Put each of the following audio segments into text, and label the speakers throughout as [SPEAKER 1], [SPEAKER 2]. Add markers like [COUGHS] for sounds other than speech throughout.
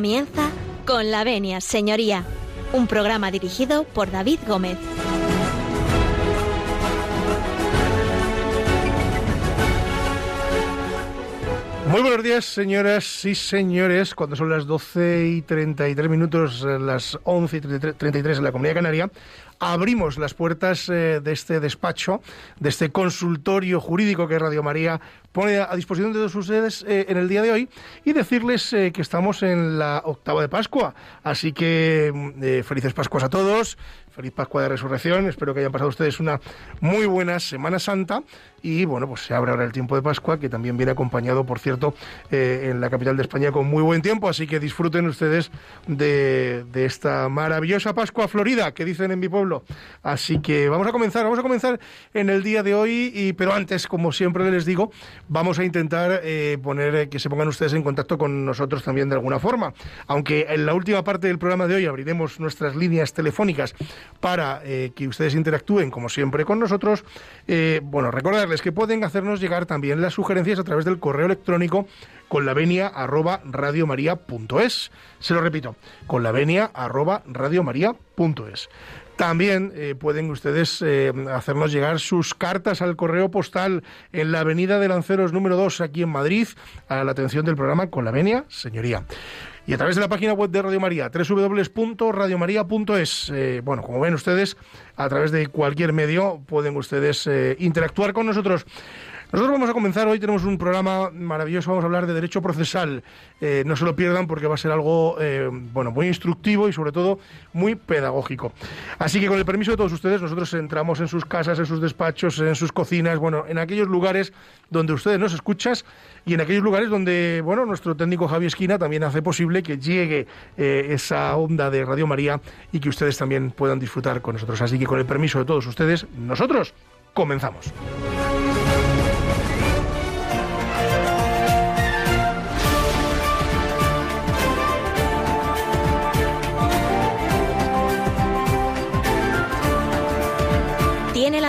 [SPEAKER 1] Comienza con la venia, señoría, un programa dirigido por David Gómez.
[SPEAKER 2] Muy buenos días, señoras y señores. Cuando son las 12 y 33 minutos, eh, las 11 y 33 en la Comunidad Canaria, abrimos las puertas eh, de este despacho, de este consultorio jurídico que Radio María pone a disposición de todos ustedes eh, en el día de hoy y decirles que estamos en la octava de Pascua. Así que mm, felices Pascuas a todos, feliz Pascua de Resurrección. Espero que hayan pasado ustedes una muy buena Semana Santa y bueno, pues se abre ahora el tiempo de Pascua, que también viene acompañado, por cierto, eh, en la capital de España con muy buen tiempo, así que disfruten ustedes de, esta maravillosa Pascua Florida, que dicen en mi pueblo. Así que vamos a comenzar, vamos a comenzar en el día de hoy, y, pero antes, como siempre les digo, vamos a intentar eh, poner eh, que se pongan ustedes en contacto con nosotros también de alguna forma. Aunque en la última parte del programa de hoy abriremos nuestras líneas telefónicas para que ustedes interactúen, como siempre, con nosotros, bueno, recordar que pueden hacernos llegar también las sugerencias a través del correo electrónico con la venia arroba. Se lo repito, con la venia arroba. También eh, pueden ustedes eh, hacernos llegar sus cartas al correo postal en la Avenida de Lanceros número 2 aquí en Madrid a la atención del programa Con la Venia, señoría. Y a través de la página web de Radio María, www.radiomaria.es. Eh, bueno, como ven ustedes, a través de cualquier medio pueden ustedes eh, interactuar con nosotros. Nosotros vamos a comenzar hoy, tenemos un programa maravilloso, vamos a hablar de derecho procesal. Eh, no se lo pierdan porque va a ser algo eh, bueno, muy instructivo y sobre todo muy pedagógico. Así que con el permiso de todos ustedes, nosotros entramos en sus casas, en sus despachos, en sus cocinas, bueno, en aquellos lugares donde ustedes nos escuchan y en aquellos lugares donde, bueno, nuestro técnico Javi Esquina también hace posible que llegue eh, esa onda de Radio María y que ustedes también puedan disfrutar con nosotros. Así que con el permiso de todos ustedes, nosotros comenzamos.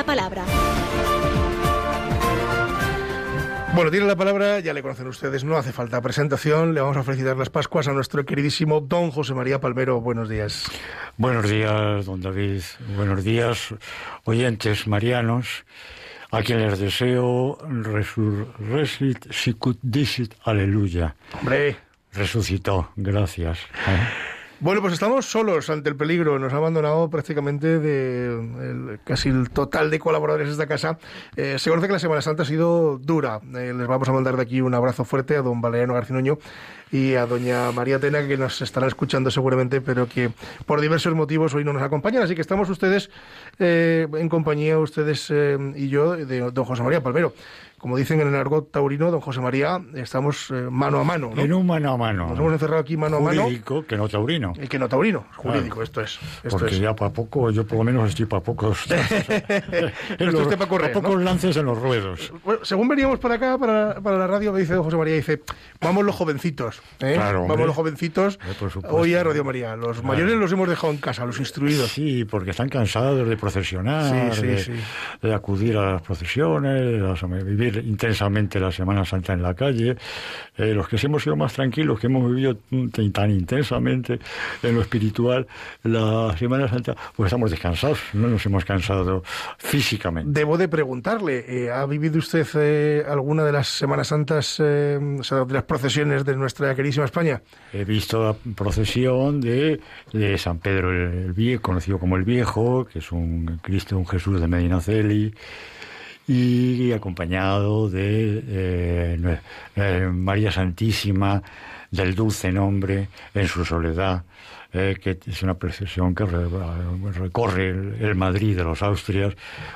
[SPEAKER 1] La palabra.
[SPEAKER 2] Bueno, tiene la palabra, ya le conocen ustedes, no hace falta presentación. Le vamos a felicitar las Pascuas a nuestro queridísimo don José María Palmero. Buenos días.
[SPEAKER 3] Buenos días, don David. Buenos días, oyentes marianos, a quien les deseo resucit, sicut dicit, aleluya.
[SPEAKER 2] Hombre.
[SPEAKER 3] Resucitó, gracias.
[SPEAKER 2] Bueno, pues estamos solos ante el peligro. Nos ha abandonado prácticamente de casi el total de colaboradores de esta casa. Eh, se conoce que la Semana Santa ha sido dura. Eh, les vamos a mandar de aquí un abrazo fuerte a don Valeriano Garcinoño y a doña María Tena, que nos estarán escuchando seguramente, pero que por diversos motivos hoy no nos acompañan. Así que estamos ustedes eh, en compañía, ustedes y yo, de don José María Palmero como dicen en el argot taurino, don José María, estamos eh, mano a mano.
[SPEAKER 3] En un mano a mano.
[SPEAKER 2] Nos hemos encerrado aquí mano a mano.
[SPEAKER 3] Jurídico, que no taurino.
[SPEAKER 2] Y que no taurino, jurídico, esto es.
[SPEAKER 3] Porque ya para poco, yo por lo menos estoy para pocos. [LAUGHS] [LAUGHS]
[SPEAKER 2] esto para correr.
[SPEAKER 3] Para pocos lances en los ruedos.
[SPEAKER 2] según veníamos para acá, para, para, la radio, me dice don José María, dice, vamos los jovencitos. ¿eh? vamos los jovencitos. Eh, hoy a Radio María. Los mayores los hemos dejado en casa, los instruidos.
[SPEAKER 3] Sí, porque están cansados de procesionar, de, acudir a las procesiones, de vivir intensamente la Semana Santa en la calle, eh, los que hemos sido más tranquilos, que hemos vivido tan intensamente en lo espiritual la Semana Santa, pues estamos descansados, no nos hemos cansado físicamente.
[SPEAKER 2] Debo de preguntarle, eh, ¿ha vivido usted eh, alguna de las Semanas Santas, de las procesiones de nuestra queridísima España?
[SPEAKER 3] He visto la procesión de, de San Pedro el Viejo, conocido como el Viejo, que es un Cristo, un Jesús de Medinaceli y acompañado de eh, eh, María Santísima del Dulce Nombre en su soledad eh, que es una procesión que recorre el, Madrid de los Austrias,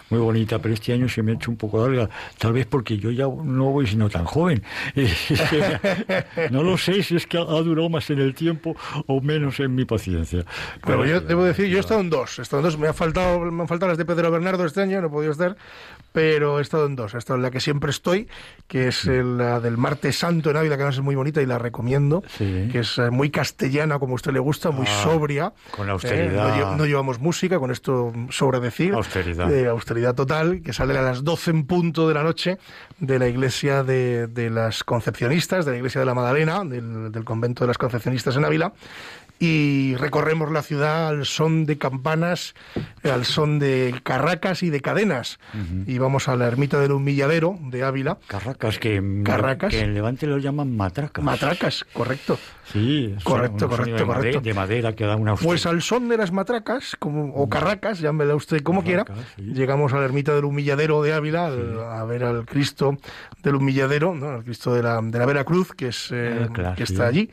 [SPEAKER 3] muy bonita, pero este año se me ha hecho un poco larga, tal vez porque yo ya no voy sino tan joven. [LAUGHS] no lo sé si es que ha, durado más en el tiempo o menos en mi paciencia.
[SPEAKER 2] Pero yo debo decir, yo he estado en dos, he estado en dos, me, ha faltado, me han faltado las de Pedro Bernardo este año, no he podido estar, pero he estado en dos, he estado en la que siempre estoy, que es la del Martes Santo en Ávila, que además es muy bonita y la recomiendo escuchando, que es eh, muy castellana, como a usted le gusta, muy sobria.
[SPEAKER 3] Con austeridad.
[SPEAKER 2] no, llevamos música, con esto sobra decir.
[SPEAKER 3] Austeridad.
[SPEAKER 2] De austeridad total, que sale a las 12 en punto de la noche de la iglesia de, de las concepcionistas, de la iglesia de la Magdalena, del, del convento de las concepcionistas en Ávila y recorremos la ciudad al son de campanas, al son de carracas y de cadenas. Y vamos a la ermita del humilladero de Ávila.
[SPEAKER 3] Carracas, que, carracas. que en Levante lo llaman matracas.
[SPEAKER 2] Matracas, correcto.
[SPEAKER 3] Sí,
[SPEAKER 2] correcto, correcto, correcto.
[SPEAKER 3] De madera que da una
[SPEAKER 2] Pues al son de las matracas, como, o carracas, llámela usted como quiera, llegamos a la ermita del humilladero de Ávila a ver al Cristo del humilladero, ¿no? al Cristo de la, de la Veracruz, que, es, eh, que está allí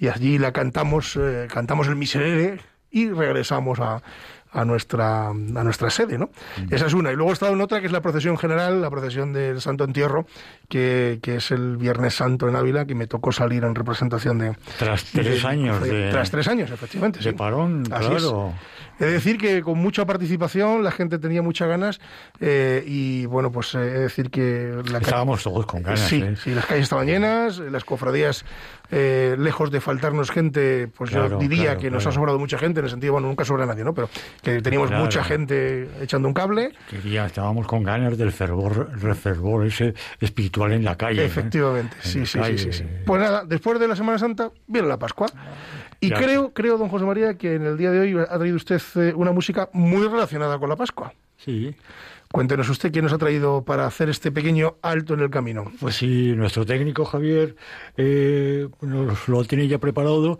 [SPEAKER 2] y allí la cantamos, eh, cantamos el Miserere y regresamos a, a nuestra, a nuestra sede, ¿no? Esa es una. Y luego he estado en otra que es la procesión general, la procesión del Santo Entierro, que, que es el Viernes Santo en Ávila, que me tocó salir en representación de...
[SPEAKER 3] Tras tres años de...
[SPEAKER 2] Tras tres años, efectivamente.
[SPEAKER 3] De parón, claro.
[SPEAKER 2] Es. De decir que con mucha participación, la gente tenía muchas ganas eh, y bueno, pues eh, he de decir que...
[SPEAKER 3] La Estábamos todos con ganas.
[SPEAKER 2] Sí,
[SPEAKER 3] ¿eh?
[SPEAKER 2] sí, las calles estaban llenas, las cofradías eh, lejos de faltarnos gente, pues yo diría que nos ha sobrado mucha gente, en el sentido, bueno, nunca sobra nadie, ¿no? Pero que teníamos mucha gente echando un cable.
[SPEAKER 3] Quería, estábamos con ganas del fervor, el fervor ese espiritual en la calle.
[SPEAKER 2] Efectivamente, sí, sí, sí, sí, Pues nada, después de la Semana Santa viene la Pascua. Y creo, creo, don José María, que en el día de hoy ha traído usted una música muy relacionada con la Pascua.
[SPEAKER 3] Sí.
[SPEAKER 2] Cuéntenos usted quién nos ha traído para hacer este pequeño alto en el camino.
[SPEAKER 3] Pues sí, nuestro técnico Javier eh, nos lo tiene ya preparado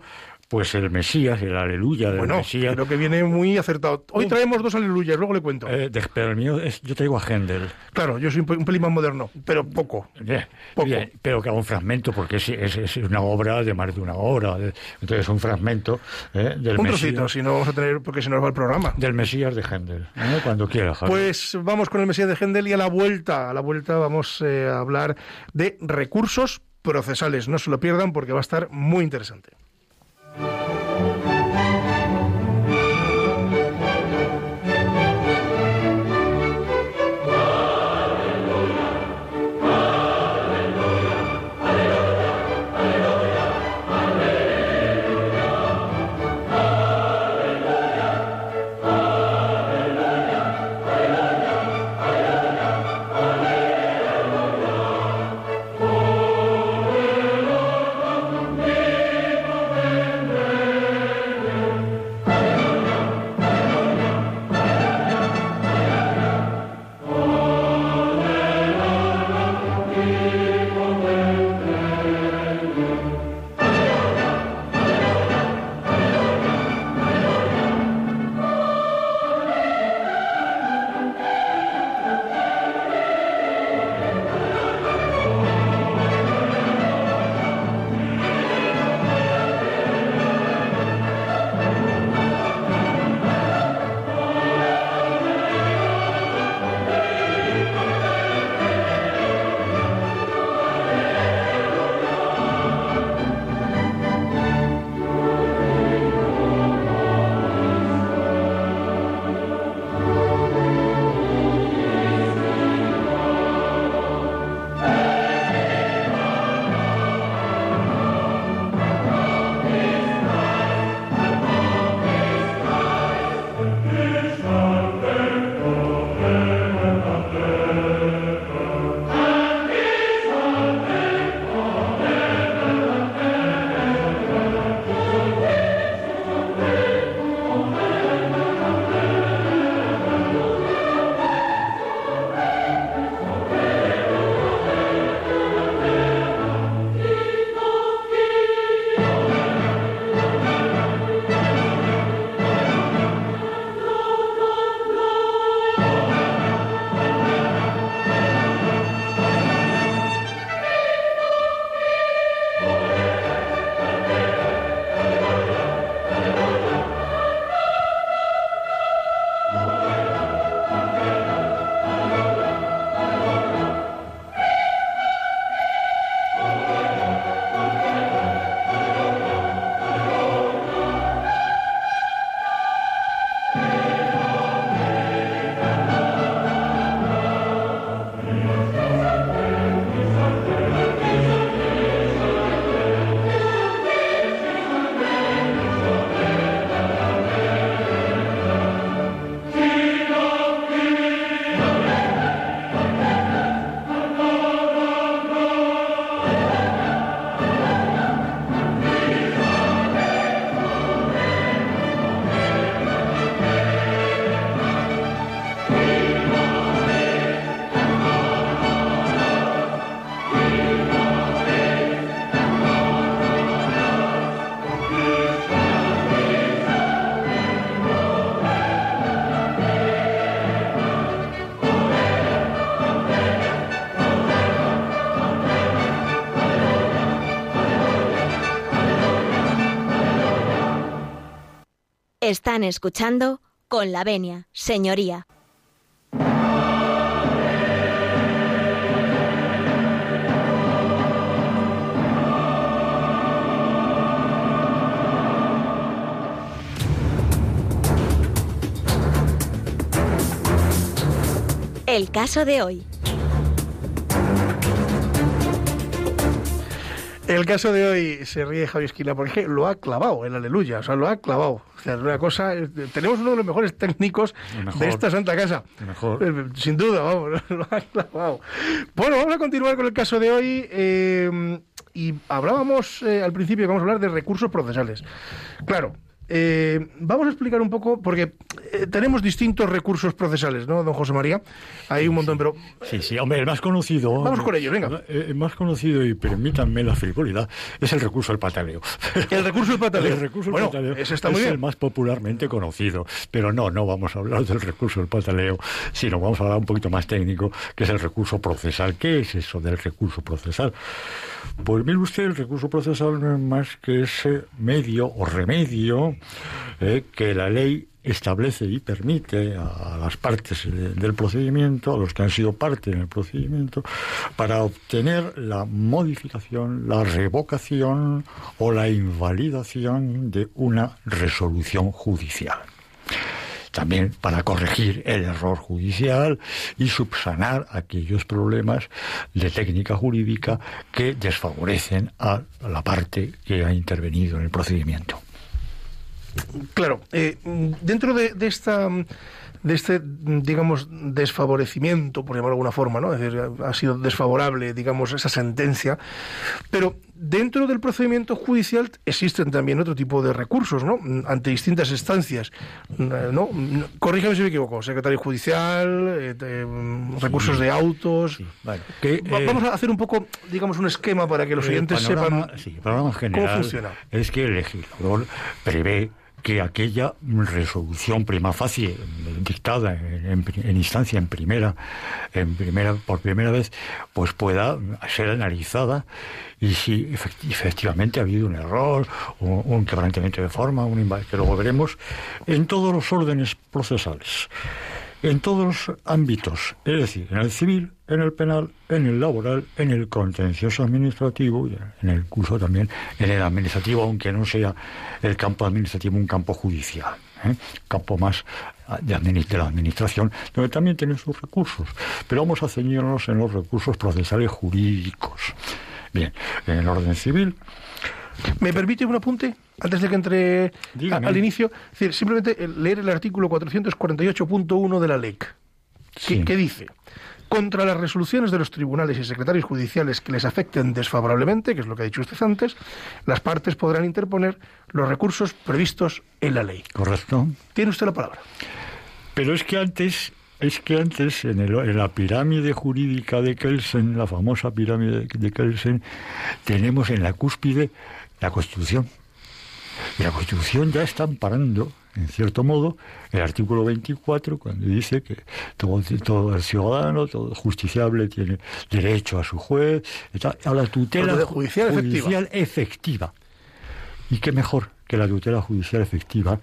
[SPEAKER 3] pues el Mesías, el aleluya del
[SPEAKER 2] bueno,
[SPEAKER 3] Mesías.
[SPEAKER 2] Creo que viene muy acertado. Hoy traemos dos aleluyas, luego le cuento.
[SPEAKER 3] Eh, pero el mío es, yo traigo a Händel.
[SPEAKER 2] Claro, yo soy un, pelín más moderno, pero poco. poco.
[SPEAKER 3] pero que hago un fragmento, porque es, es, una obra de más de una hora. entonces, un fragmento eh, del
[SPEAKER 2] Un trocito, si no vamos a tener, porque se nos va el programa.
[SPEAKER 3] Del Mesías de Händel, ¿eh? cuando quiera.
[SPEAKER 2] Pues vamos con el Mesías de Händel y a la vuelta, a la vuelta vamos eh, a hablar de recursos procesales. No se lo pierdan porque va a estar muy interesante.
[SPEAKER 1] Están escuchando con la venia, señoría. El caso de hoy.
[SPEAKER 2] El caso de hoy se ríe Javi Esquina porque lo ha clavado el aleluya, o sea, lo ha clavado. Una cosa, eh, tenemos uno de los mejores técnicos de esta santa casa.
[SPEAKER 3] Mejor.
[SPEAKER 2] Eh, Sin duda, vamos, [LAUGHS] lo ha clavado. Bueno, vamos a continuar con el caso de hoy. eh, y hablábamos eh, al principio, vamos a hablar de recursos procesales. Claro, eh, vamos a explicar un poco, porque eh, tenemos distintos recursos procesales, ¿no, don José María? Hay un montón, pero
[SPEAKER 3] Sí, sí, hombre, el más conocido.
[SPEAKER 2] Vamos con ello, venga.
[SPEAKER 3] Eh, El más conocido, y permítanme la frivolidad, es el recurso del pataleo.
[SPEAKER 2] el recurso del pataleo.
[SPEAKER 3] El recurso del
[SPEAKER 2] bueno,
[SPEAKER 3] pataleo
[SPEAKER 2] ese está
[SPEAKER 3] es
[SPEAKER 2] muy bien.
[SPEAKER 3] el más popularmente conocido. Pero no, no vamos a hablar del recurso del pataleo, sino vamos a hablar un poquito más técnico, que es el recurso procesal. ¿Qué es eso del recurso procesal? Pues mire usted, el recurso procesal no es más que ese medio o remedio eh, que la ley establece y permite a las partes del procedimiento, a los que han sido parte en el procedimiento, para obtener la modificación, la revocación o la invalidación de una resolución judicial. También para corregir el error judicial y subsanar aquellos problemas de técnica jurídica que desfavorecen a la parte que ha intervenido en el procedimiento.
[SPEAKER 2] Claro, eh, dentro de, de esta de este, digamos, desfavorecimiento, por llamarlo de alguna forma, ¿no? Es decir, ha sido desfavorable, digamos, esa sentencia, pero dentro del procedimiento judicial existen también otro tipo de recursos, ¿no? Ante distintas instancias, ¿no? Corrígame si me equivoco, secretario judicial, eh, recursos de autos.
[SPEAKER 3] Sí, vale. Que, eh,
[SPEAKER 2] Vamos a hacer un poco, digamos, un esquema para que los oyentes
[SPEAKER 3] panorama-
[SPEAKER 2] sepan
[SPEAKER 3] sí, el panorama general
[SPEAKER 2] cómo funciona.
[SPEAKER 3] es que el legislador prevé que aquella resolución prima facie dictada en, instancia en primera en primera por primera vez pues pueda ser analizada. Y si efect- efectivamente ha habido un error un, un quebrantamiento de forma un que luego veremos en todos los órdenes procesales en todos los ámbitos, es decir, en el civil, en el penal, en el laboral, en el contencioso administrativo y en el curso también en el administrativo, aunque no sea el campo administrativo un campo judicial, ¿eh? campo más ah, de, la administración, donde también tiene sus recursos. Pero vamos a ceñirnos en los recursos procesales jurídicos. Bien, en el orden civil,
[SPEAKER 2] ¿Me permite un apunte antes de que entre a- al inicio? Es decir, simplemente el- leer el artículo 448.1 de la LEC, que,
[SPEAKER 3] Sí.
[SPEAKER 2] que dice, contra las resoluciones de los tribunales y secretarios judiciales que les afecten desfavorablemente, que es lo que ha dicho usted antes, las partes podrán interponer los recursos previstos en la ley.
[SPEAKER 3] ¿correcto?
[SPEAKER 2] Tiene usted la palabra.
[SPEAKER 3] Pero es que antes, es que antes en, el- en la pirámide jurídica de Kelsen, la famosa pirámide de Kelsen, tenemos en la cúspide la Constitución. Y la Constitución ya está amparando, en cierto modo, el artículo 24, cuando dice que todo, todo el ciudadano, todo justiciable, tiene derecho a su juez, a la tutela
[SPEAKER 2] Tutela judicial efectiva.
[SPEAKER 3] judicial efectiva. ¿Y qué mejor que la tutela judicial efectiva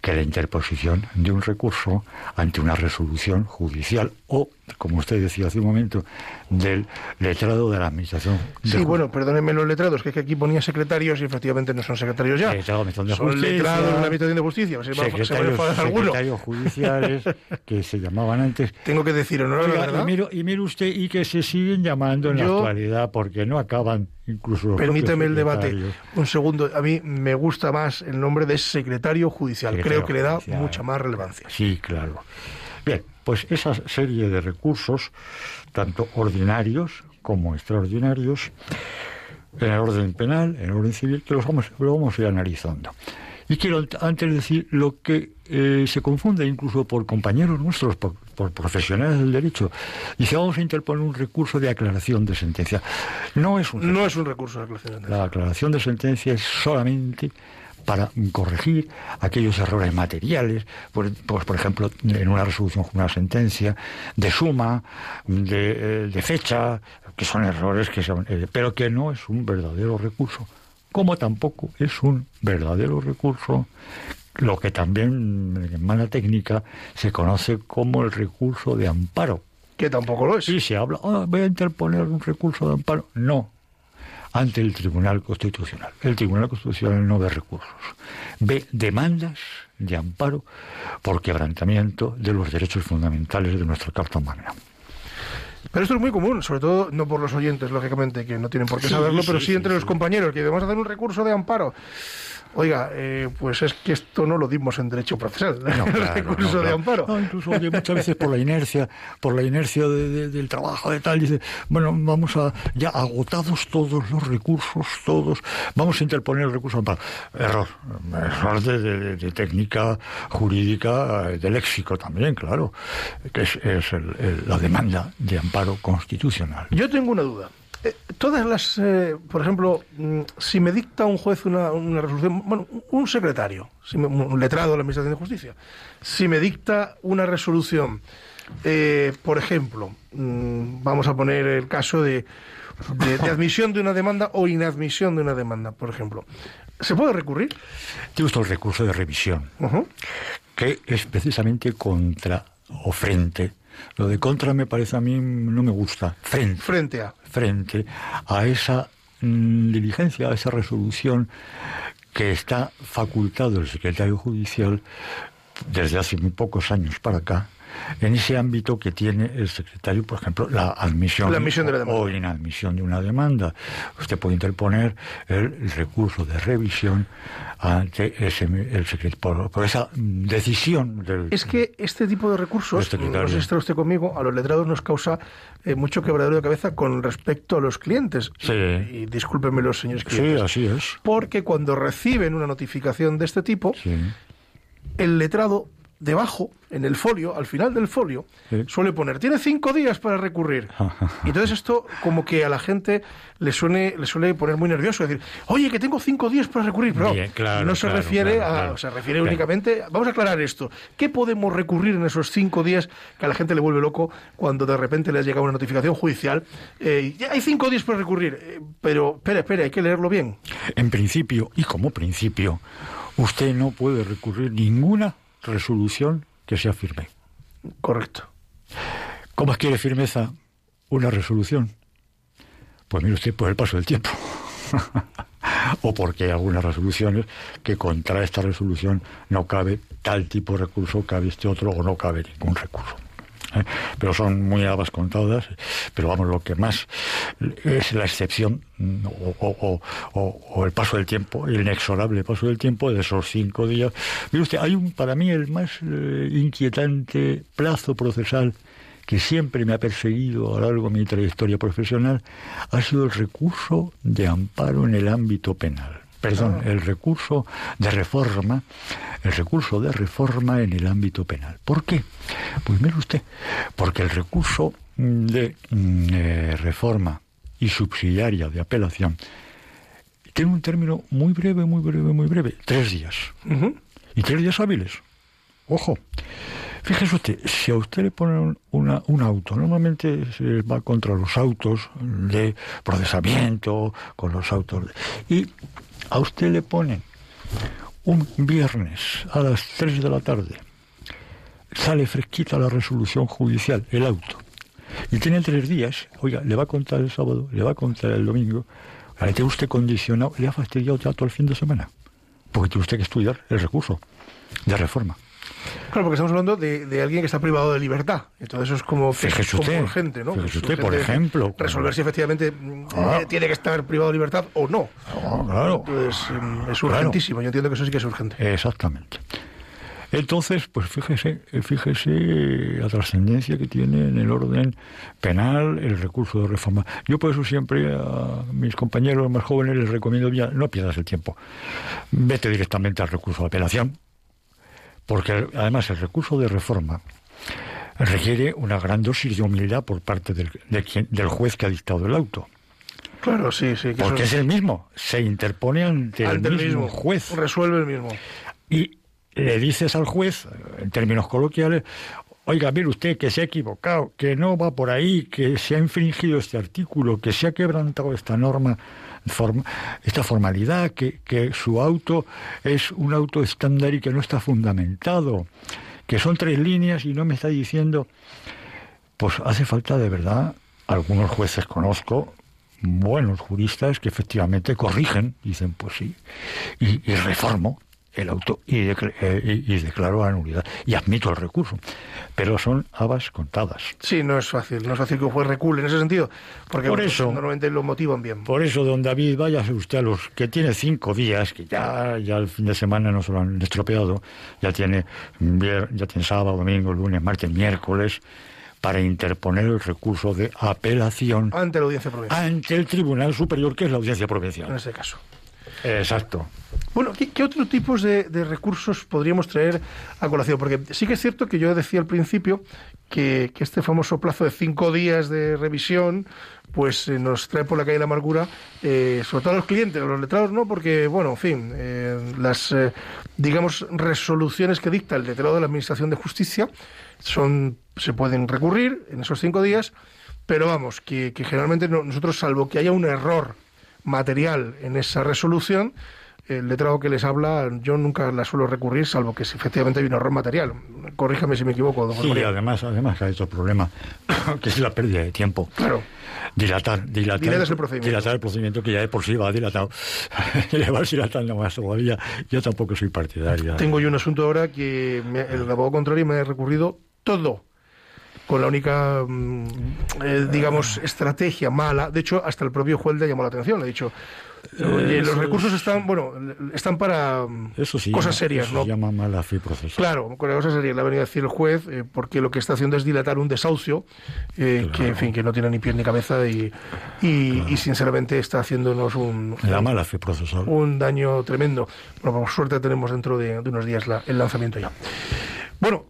[SPEAKER 3] que la interposición de un recurso ante una resolución judicial o, como usted decía hace un momento, del letrado de la Administración de
[SPEAKER 2] Sí,
[SPEAKER 3] Ju-
[SPEAKER 2] bueno, perdónenme los letrados, que es que aquí ponía secretarios y efectivamente no son secretarios ya.
[SPEAKER 3] Letrado, de
[SPEAKER 2] son
[SPEAKER 3] Justicia.
[SPEAKER 2] letrados de la Administración de Justicia. Se va- se
[SPEAKER 3] secretarios, secretarios judiciales [LAUGHS] que se llamaban antes.
[SPEAKER 2] Tengo que decir honor,
[SPEAKER 3] Oiga,
[SPEAKER 2] ¿verdad?
[SPEAKER 3] y, mire, y mire usted, y que se siguen llamando en
[SPEAKER 2] Yo-
[SPEAKER 3] la actualidad porque no acaban incluso los
[SPEAKER 2] Permíteme el debate.
[SPEAKER 3] secretarios.
[SPEAKER 2] Un segundo. A mí me gusta más el nombre de secretario judicial.
[SPEAKER 3] Secretario
[SPEAKER 2] Creo que le da mucha más relevancia.
[SPEAKER 3] Sí, claro. Bien, pues esa serie de recursos, tanto ordinarios como extraordinarios, en el orden penal, en el orden civil, que los vamos, lo vamos a ir analizando. Y quiero ant- antes decir lo que eh, se confunde incluso por compañeros nuestros, por, por profesionales del derecho. Dice, vamos a interponer un recurso de aclaración de sentencia. No es un
[SPEAKER 2] No es un recurso de aclaración.
[SPEAKER 3] la aclaración de sentencia es solamente para corregir aquellos errores materiales, por, pues, por ejemplo, en una resolución con una sentencia, de suma, de, eh, de fecha, que son errores que son, eh, pero que no es un verdadero recurso, como tampoco es un verdadero recurso lo que también en mala técnica se conoce como el recurso de amparo.
[SPEAKER 2] Que tampoco lo es.
[SPEAKER 3] Sí, se habla, "Ah, voy a interponer un recurso de amparo. No, ante el Tribunal Constitucional. El Tribunal Constitucional no ve recursos, ve demandas de amparo por quebrantamiento de los derechos fundamentales de nuestra Carta Magna.
[SPEAKER 2] Pero esto es muy común, sobre todo no por los oyentes, lógicamente, que no tienen por qué
[SPEAKER 3] Sí,
[SPEAKER 2] saberlo,
[SPEAKER 3] sí,
[SPEAKER 2] pero sí,
[SPEAKER 3] sí,
[SPEAKER 2] entre los compañeros, que debemos hacer un recurso de amparo. Oiga, eh, pues es que esto no lo dimos en derecho procesal,
[SPEAKER 3] No, [LAUGHS]
[SPEAKER 2] el recurso
[SPEAKER 3] no,
[SPEAKER 2] de amparo.
[SPEAKER 3] No, incluso oye, muchas veces por la inercia, por la inercia de- de- del trabajo de tal, dice, bueno, vamos a, ya agotados todos los recursos, todos, vamos a interponer el recurso de amparo. Error, error de, técnica jurídica, eh, de léxico también, claro, que es, es el- el- la demanda de amparo constitucional.
[SPEAKER 2] Yo tengo una duda. Eh, todas las, eh, por ejemplo, mm, si me dicta un juez una, una resolución, bueno, un secretario, si me- un letrado de la Administración de Justicia, si me dicta una resolución, eh, por ejemplo, mm, vamos a poner el caso de, de- de admisión de una demanda o inadmisión de una demanda, por ejemplo, ¿se puede recurrir?
[SPEAKER 3] Tiene usted el recurso de revisión. Que es precisamente contra o frente. Lo de contra me parece a mí no me gusta. Frente.
[SPEAKER 2] Frente a.
[SPEAKER 3] Frente a esa mm, diligencia, a esa resolución que está facultado el secretario judicial desde hace muy pocos años para acá en ese ámbito que tiene el secretario, por ejemplo, la admisión,
[SPEAKER 2] La admisión de la demanda.
[SPEAKER 3] o inadmisión de una demanda. Usted puede interponer el recurso de revisión ante ese, el secret- por, por esa decisión del...
[SPEAKER 2] Es que este tipo de recursos, no sé si está usted conmigo, a los letrados nos causa eh, mucho quebradero de cabeza con respecto a los clientes.
[SPEAKER 3] Sí.
[SPEAKER 2] Y, y discúlpenme los señores
[SPEAKER 3] Sí,
[SPEAKER 2] clientes.
[SPEAKER 3] así es.
[SPEAKER 2] Porque cuando reciben una notificación de este tipo,
[SPEAKER 3] Sí.
[SPEAKER 2] el letrado debajo, en el folio, al final del folio,
[SPEAKER 3] Sí.
[SPEAKER 2] suele poner, tiene cinco días para recurrir. [LAUGHS] Y entonces esto como que a la gente le, suene, le suele poner muy nervioso, decir, oye, que tengo cinco días para recurrir. Pero
[SPEAKER 3] Bien, claro,
[SPEAKER 2] no se
[SPEAKER 3] claro,
[SPEAKER 2] refiere
[SPEAKER 3] claro,
[SPEAKER 2] a, se refiere únicamente, vamos a aclarar esto, ¿qué podemos recurrir en esos cinco días que a la gente le vuelve loco cuando de repente le llega una notificación judicial? Eh, ya hay cinco días para recurrir, eh, pero espera, espera, hay que leerlo bien.
[SPEAKER 3] En principio, y como principio, usted no puede recurrir ninguna resolución que sea firme.
[SPEAKER 2] Correcto.
[SPEAKER 3] ¿Cómo adquiere firmeza una resolución? Pues mire usted, por el paso del tiempo. [LAUGHS] o porque hay algunas resoluciones que contra esta resolución no cabe tal tipo de recurso, cabe este otro o no cabe ningún recurso. [LAUGHS] Pero son muy habas contadas, pero vamos, lo que más es la excepción o el paso del tiempo, el inexorable paso del tiempo de esos cinco días. Mire usted, hay un, para mí el más eh, inquietante plazo procesal que siempre me ha perseguido a lo largo de mi trayectoria profesional ha sido el recurso de amparo en el ámbito penal. Perdón, el recurso de reforma, el recurso de reforma en el ámbito penal. ¿Por qué? Pues mire usted, porque el recurso de mm, eh, reforma y subsidiaria de apelación tiene un término muy breve, muy breve, muy breve, tres días. Y tres días hábiles. Ojo. Fíjese usted, si a usted le ponen una, un auto, normalmente se va contra los autos de procesamiento, con los autos. de- y a usted le ponen un viernes a las 3 de la tarde, sale fresquita la resolución judicial, el auto. Y tiene tres días, oiga, le va a contar el sábado, le va a contar el domingo, le tiene usted condicionado, le ha fastidiado ya todo el fin de semana. Porque tiene usted que estudiar el recurso de reforma.
[SPEAKER 2] Claro, porque estamos hablando de, de alguien que está privado de libertad. Entonces eso es como,
[SPEAKER 3] Fíjese
[SPEAKER 2] como
[SPEAKER 3] usted,
[SPEAKER 2] urgente, ¿no?
[SPEAKER 3] fíjese
[SPEAKER 2] Es
[SPEAKER 3] usted, por ejemplo,
[SPEAKER 2] Resolver si efectivamente mm,
[SPEAKER 3] Ah.
[SPEAKER 2] eh, tiene que estar privado de libertad o no.
[SPEAKER 3] Ah, claro.
[SPEAKER 2] Entonces mm, es
[SPEAKER 3] Claro.
[SPEAKER 2] urgentísimo. Yo entiendo que eso sí que es urgente.
[SPEAKER 3] Exactamente. Entonces, pues fíjese, fíjese la trascendencia que tiene en el orden penal el recurso de reforma. Yo por eso siempre a mis compañeros más jóvenes les recomiendo ya, no pierdas el tiempo. Vete directamente al recurso de apelación, porque además el recurso de reforma requiere una gran dosis de humildad por parte del, de quien- del juez que ha dictado el auto.
[SPEAKER 2] Claro, sí, sí. Que
[SPEAKER 3] Porque es el mismo, se interpone ante,
[SPEAKER 2] ante
[SPEAKER 3] el mismo juez
[SPEAKER 2] Resuelve el mismo.
[SPEAKER 3] y le dices al juez, en términos coloquiales, oiga, mire usted que se ha equivocado, que no va por ahí, que se ha infringido este artículo, que se ha quebrantado esta norma esta formalidad, que, que su auto es un auto estándar y que no está fundamentado, que son tres líneas y no me está diciendo, pues hace falta de verdad, algunos jueces conozco, buenos juristas que efectivamente corrigen, dicen pues sí, y reformo, el auto y, eh, y, declaro la nulidad y admito el recurso. Pero son habas contadas.
[SPEAKER 2] Sí, no es fácil, no es fácil que un juez recule en ese sentido, porque
[SPEAKER 3] por eso,
[SPEAKER 2] normalmente lo motivan bien.
[SPEAKER 3] Por eso, don David, váyase usted a los que tiene cinco días, que ya, ya el fin de semana no se lo han estropeado, ya tiene, ya tiene sábado, domingo, lunes, martes, miércoles para interponer el recurso de apelación
[SPEAKER 2] ante la audiencia provincial.
[SPEAKER 3] Ante el Tribunal Superior, que es la audiencia provincial.
[SPEAKER 2] En ese caso.
[SPEAKER 3] Exacto.
[SPEAKER 2] Bueno, ¿qué, otros tipos de, recursos podríamos traer a colación? Porque sí que es cierto que yo decía al principio que, este famoso plazo de cinco días de revisión pues eh, nos trae por la calle la amargura, eh, sobre todo a los clientes, a los letrados no, porque, bueno, en fin, eh, las, digamos, resoluciones que dicta el letrado de la Administración de Justicia son se pueden recurrir en esos cinco días, pero vamos, que, generalmente nosotros, salvo que haya un error material en esa resolución, el letrado que les habla, yo nunca la suelo recurrir, salvo que si efectivamente hay un error material. Corríjame si me equivoco,
[SPEAKER 3] don Sí, además, además hay otro problema, [COUGHS] que es la pérdida de tiempo.
[SPEAKER 2] Claro.
[SPEAKER 3] Dilatar, dilatar,
[SPEAKER 2] el procedimiento.
[SPEAKER 3] dilatar el procedimiento que ya de por sí va dilatado. [LAUGHS] Llevar dilatando más todavía, yo tampoco soy partidaria.
[SPEAKER 2] Tengo yo un asunto ahora que el abogado contrario me ha recurrido todo con la única, mm, eh, digamos, estrategia mala. De hecho, hasta el propio juez le llamó la atención. Le ha dicho, Oye, los recursos están, bueno, están para mm, cosas serias,
[SPEAKER 3] ¿no? Se llama mala fe procesal.
[SPEAKER 2] Claro, con cosas serias le ha venido a decir el juez, eh, porque lo que está haciendo es dilatar un desahucio, eh, que en fin, que no tiene ni pie ni cabeza y, y, sinceramente está haciéndonos un...
[SPEAKER 3] La mala fe procesal.
[SPEAKER 2] Un daño tremendo. Bueno, por suerte tenemos dentro de, de unos días el lanzamiento ya. Bueno,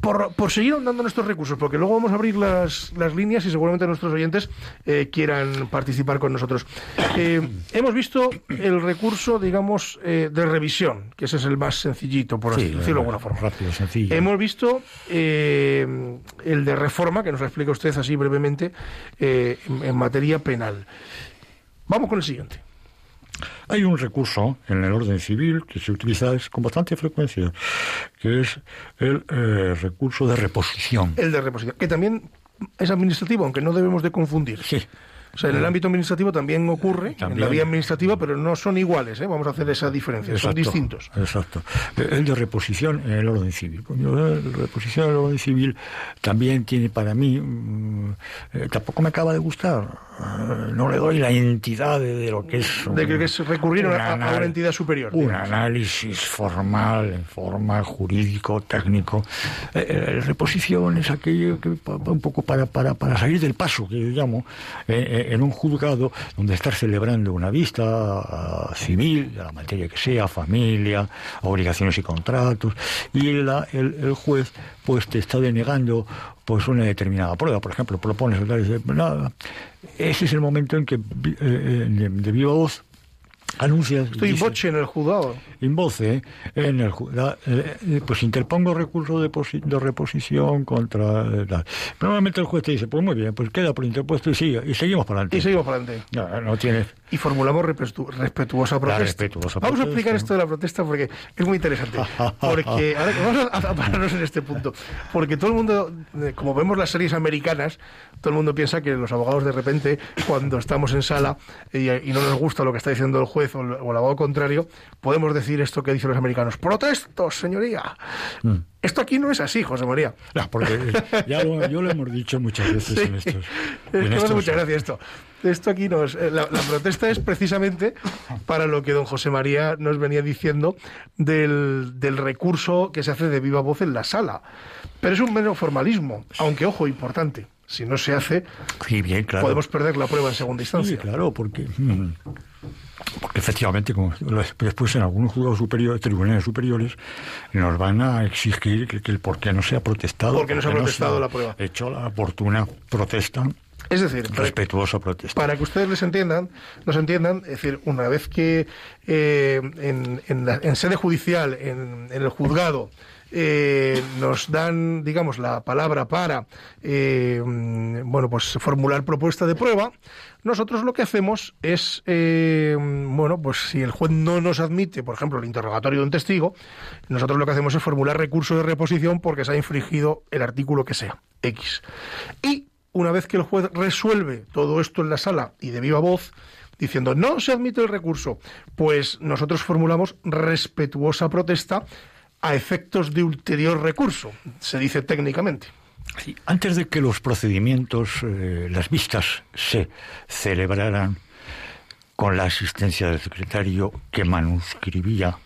[SPEAKER 2] por, por, seguir dando nuestros recursos, porque luego vamos a abrir las, las líneas y seguramente nuestros oyentes eh, quieran participar con nosotros. Eh, hemos visto el recurso, digamos, eh, de revisión, que ese es el más sencillito, por así decirlo de alguna forma.
[SPEAKER 3] Rápido, sencillo.
[SPEAKER 2] Hemos visto el de reforma, que nos lo explica usted así brevemente, en materia penal. Vamos con el siguiente.
[SPEAKER 3] Hay un recurso en el orden civil que se utiliza con bastante frecuencia, que es el eh, recurso de reposición.
[SPEAKER 2] El de reposición, que también es administrativo, aunque no debemos de confundir.
[SPEAKER 3] Sí,
[SPEAKER 2] o sea, en el ámbito administrativo también ocurre, en la vía administrativa, pero no son iguales, ¿eh? vamos a hacer esa diferencia, son distintos.
[SPEAKER 3] Exacto. El de reposición en el orden civil. El de reposición en el orden civil también tiene para mí, mm, eh, tampoco me acaba de gustar, eh, no le doy la entidad de, lo que es...
[SPEAKER 2] de que es recurrir a, una entidad superior.
[SPEAKER 3] Un análisis formal, en forma jurídico, técnico. la reposición es aquello que un poco para, para, para salir del paso, que yo llamo en un juzgado donde estar celebrando una vista ah, civil, de la materia que sea, familia, obligaciones y contratos, y el, juez pues te está denegando pues una determinada prueba, por ejemplo, propones nada. Ese es el momento en que eh, eh, de viva voz anuncias.
[SPEAKER 2] Estoy boche en el juzgado.
[SPEAKER 3] In voce, en el. Eh, eh, pues interpongo recurso de, de reposición contra. Eh, Normalmente el juez te dice, pues muy bien, pues queda por interpuesto y sigue, y seguimos para adelante.
[SPEAKER 2] Y seguimos para adelante.
[SPEAKER 3] No, no tienes.
[SPEAKER 2] Y formulamos respetuosa protesta. vamos a explicar esto de la protesta porque es muy interesante. Porque, [LAUGHS] ahora, vamos a, pararnos en este punto. Porque todo el mundo, como vemos las series americanas, todo el mundo piensa que los abogados de repente, cuando estamos en sala y, y no nos gusta lo que está diciendo el juez, o el, abogado contrario, podemos decir esto que dicen los americanos. Protesto, señoría. Mm. Esto aquí no es así, José María.
[SPEAKER 3] porque ya lo, lo hemos dicho muchas veces [LAUGHS] en estos.
[SPEAKER 2] Es muchas gracias esto. Esto aquí no es. Eh, la, protesta es precisamente para lo que don José María nos venía diciendo del, del recurso que se hace de viva voz en la sala. Pero es un mero formalismo, aunque, ojo, importante si no se hace,
[SPEAKER 3] bien, claro.
[SPEAKER 2] podemos perder la prueba en segunda instancia.
[SPEAKER 3] Sí, claro, porque mm, porque efectivamente, como después en algunos juzgados superiores, tribunales superiores, nos van a exigir que, el por qué no se ha protestado.
[SPEAKER 2] Porque no se ha protestado la prueba.
[SPEAKER 3] Hecho la oportuna protesta
[SPEAKER 2] es decir,
[SPEAKER 3] protesta.
[SPEAKER 2] Para que ustedes les entiendan, nos entiendan, es decir, una vez que eh, en, en, sede judicial, en, el juzgado, eh, nos dan, digamos, la palabra para, eh, bueno, pues formular propuesta de prueba, nosotros lo que hacemos es, eh, bueno, pues si el juez no nos admite, por ejemplo, el interrogatorio de un testigo, nosotros lo que hacemos es formular recurso de reposición porque se ha infringido el artículo que sea, X. Y una vez que el juez resuelve todo esto en la sala y de viva voz, diciendo no se admite el recurso, pues nosotros formulamos respetuosa protesta a efectos de ulterior recurso, se dice técnicamente.
[SPEAKER 3] antes de que los procedimientos, eh, las vistas se celebraran con la asistencia del secretario que manuscribía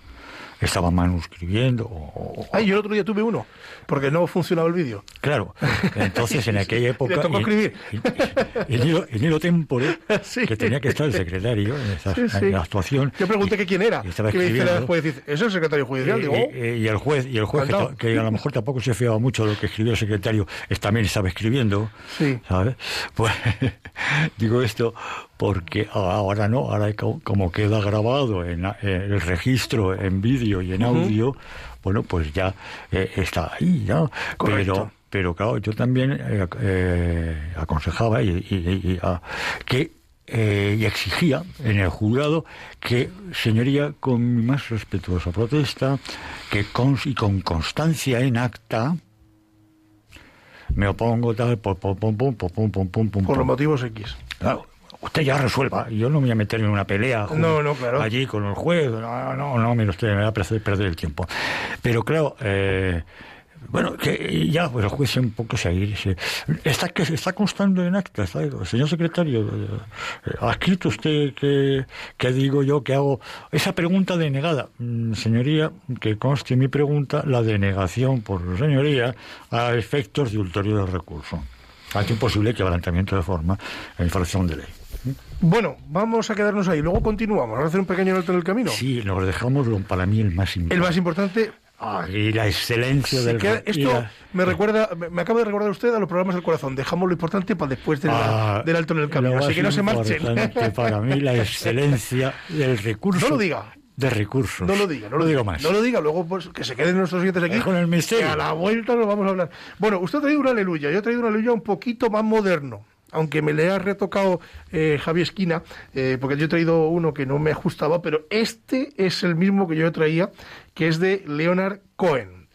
[SPEAKER 3] estaba manuscribiendo. O,
[SPEAKER 2] Ay, yo el otro día tuve uno, porque no funcionaba el vídeo.
[SPEAKER 3] Claro, entonces en [LAUGHS] aquella época...
[SPEAKER 2] Le tocó escribir.
[SPEAKER 3] En el Tempore, [LAUGHS] que tenía que estar el secretario en, la actuación...
[SPEAKER 2] Yo pregunté que quién era.
[SPEAKER 3] Y estaba escribiendo.
[SPEAKER 2] Juez, dice, ¿Es el secretario judicial? Digo,
[SPEAKER 3] oh". y, el juez, y el juez que, a lo mejor tampoco se fiaba mucho de lo que escribió el secretario, también estaba escribiendo, sí. ¿sabes? Pues [LAUGHS] digo esto porque ahora no, ahora como queda grabado en, el registro en vídeo y en audio, bueno, pues ya eh, está ahí, ¿no? Pero, pero claro, yo también eh, eh, aconsejaba y, ah, que y exigía en el juzgado que, señoría, con mi más respetuosa protesta, que con, y con constancia en acta, me opongo tal, pum, pum, pum, pum, pum, pum, pum, pum,
[SPEAKER 2] Por los motivos X.
[SPEAKER 3] Claro, usted ya resuelva. Yo no me voy a meter en una pelea allí con el juez. No, no, no, mire usted, me va a perder el tiempo. Pero claro, eh, bueno, que ya, pues el juez un poco seguir. Está, que, está constando en acta, señor secretario, eh, ¿ha escrito usted que, que, digo yo que hago esa pregunta denegada? Mm, señoría, que conste mi pregunta, la denegación por señoría a efectos de ulterior recurso. Ante un posible quebrantamiento de forma e infracción de ley.
[SPEAKER 2] Bueno, vamos a quedarnos ahí. Luego continuamos. Vamos a hacer un pequeño alto en el camino.
[SPEAKER 3] Sí, nos dejamos para mí el más importante.
[SPEAKER 2] El más importante.
[SPEAKER 3] y la excelencia del
[SPEAKER 2] Esto me recuerda, me acaba de recordar usted a los programas del corazón. Dejamos lo importante para después ah, del alto en el camino. Así que no se marchen.
[SPEAKER 3] Para mí la excelencia del recurso.
[SPEAKER 2] No lo diga
[SPEAKER 3] de recursos.
[SPEAKER 2] No lo diga, no lo digo más. No lo diga, luego pues que se queden nuestros siguientes aquí.
[SPEAKER 3] Con el misterio.
[SPEAKER 2] Que a la vuelta nos vamos a hablar. Bueno, usted ha traído una aleluya, yo he traído una aleluya un poquito más moderno aunque me le ha retocado eh, Javier Esquina, eh, porque yo he traído uno que no me ajustaba, pero este es el mismo que yo traía, que es de Leonard Cohen.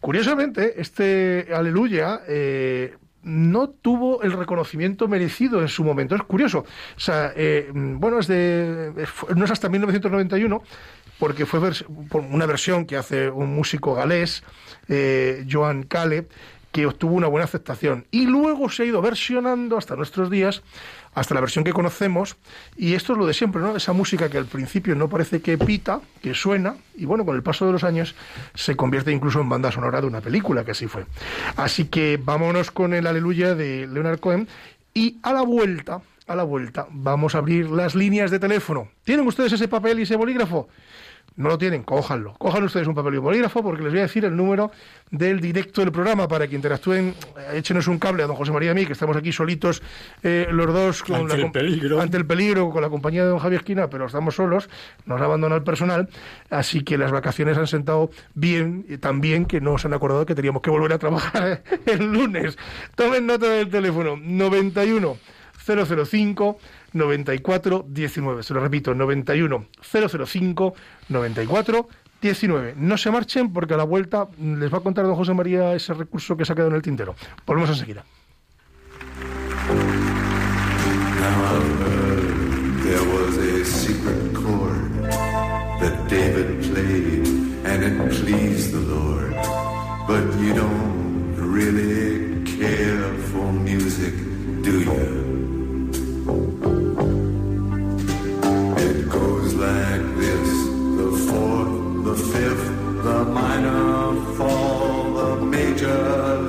[SPEAKER 2] Curiosamente, este Aleluya eh, no tuvo el reconocimiento merecido en su momento. Es curioso. O sea, bueno, es de, no es hasta 1991, porque fue una versión que hace un músico galés, Joan Cale, que obtuvo una buena aceptación. Y luego se ha ido versionando hasta nuestros días, hasta la versión que conocemos, y esto es lo de siempre, ¿no? Esa música que al principio no parece que pita, que suena, y bueno, con el paso de los años se convierte incluso en banda sonora de una película, que así fue. Así que vámonos con el Aleluya de Leonard Cohen, y a la vuelta, a la vuelta, vamos a abrir las líneas de teléfono. ¿Tienen ustedes ese papel y ese bolígrafo? No lo tienen, cójanlo. Cojan ustedes un papel y un bolígrafo porque les voy a decir el número del directo del programa para que interactúen. Échenos un cable a don José María y a mí, que estamos aquí solitos eh, los dos
[SPEAKER 3] con ante, el peligro.
[SPEAKER 2] ante el peligro, con la compañía de don Javier Esquina, pero estamos solos, nos abandona el personal, así que las vacaciones han sentado bien, y tan bien que no se han acordado que teníamos que volver a trabajar [LAUGHS] el lunes. Tomen nota del teléfono, 91 005 94 19. Se lo repito, 91 005 94 19. No se marchen porque a la vuelta les va a contar don José María ese recurso que se ha quedado en el tintero. Volvemos enseguida. And it pleased the Lord. But you don't really care for music, do you?
[SPEAKER 4] fifth, the minor fall, the major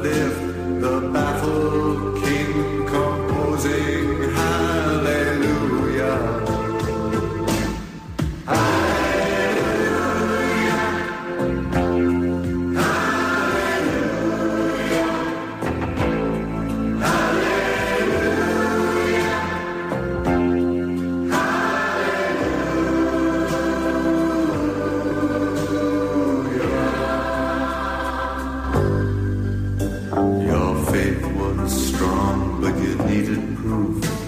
[SPEAKER 4] strong, but you needed proof.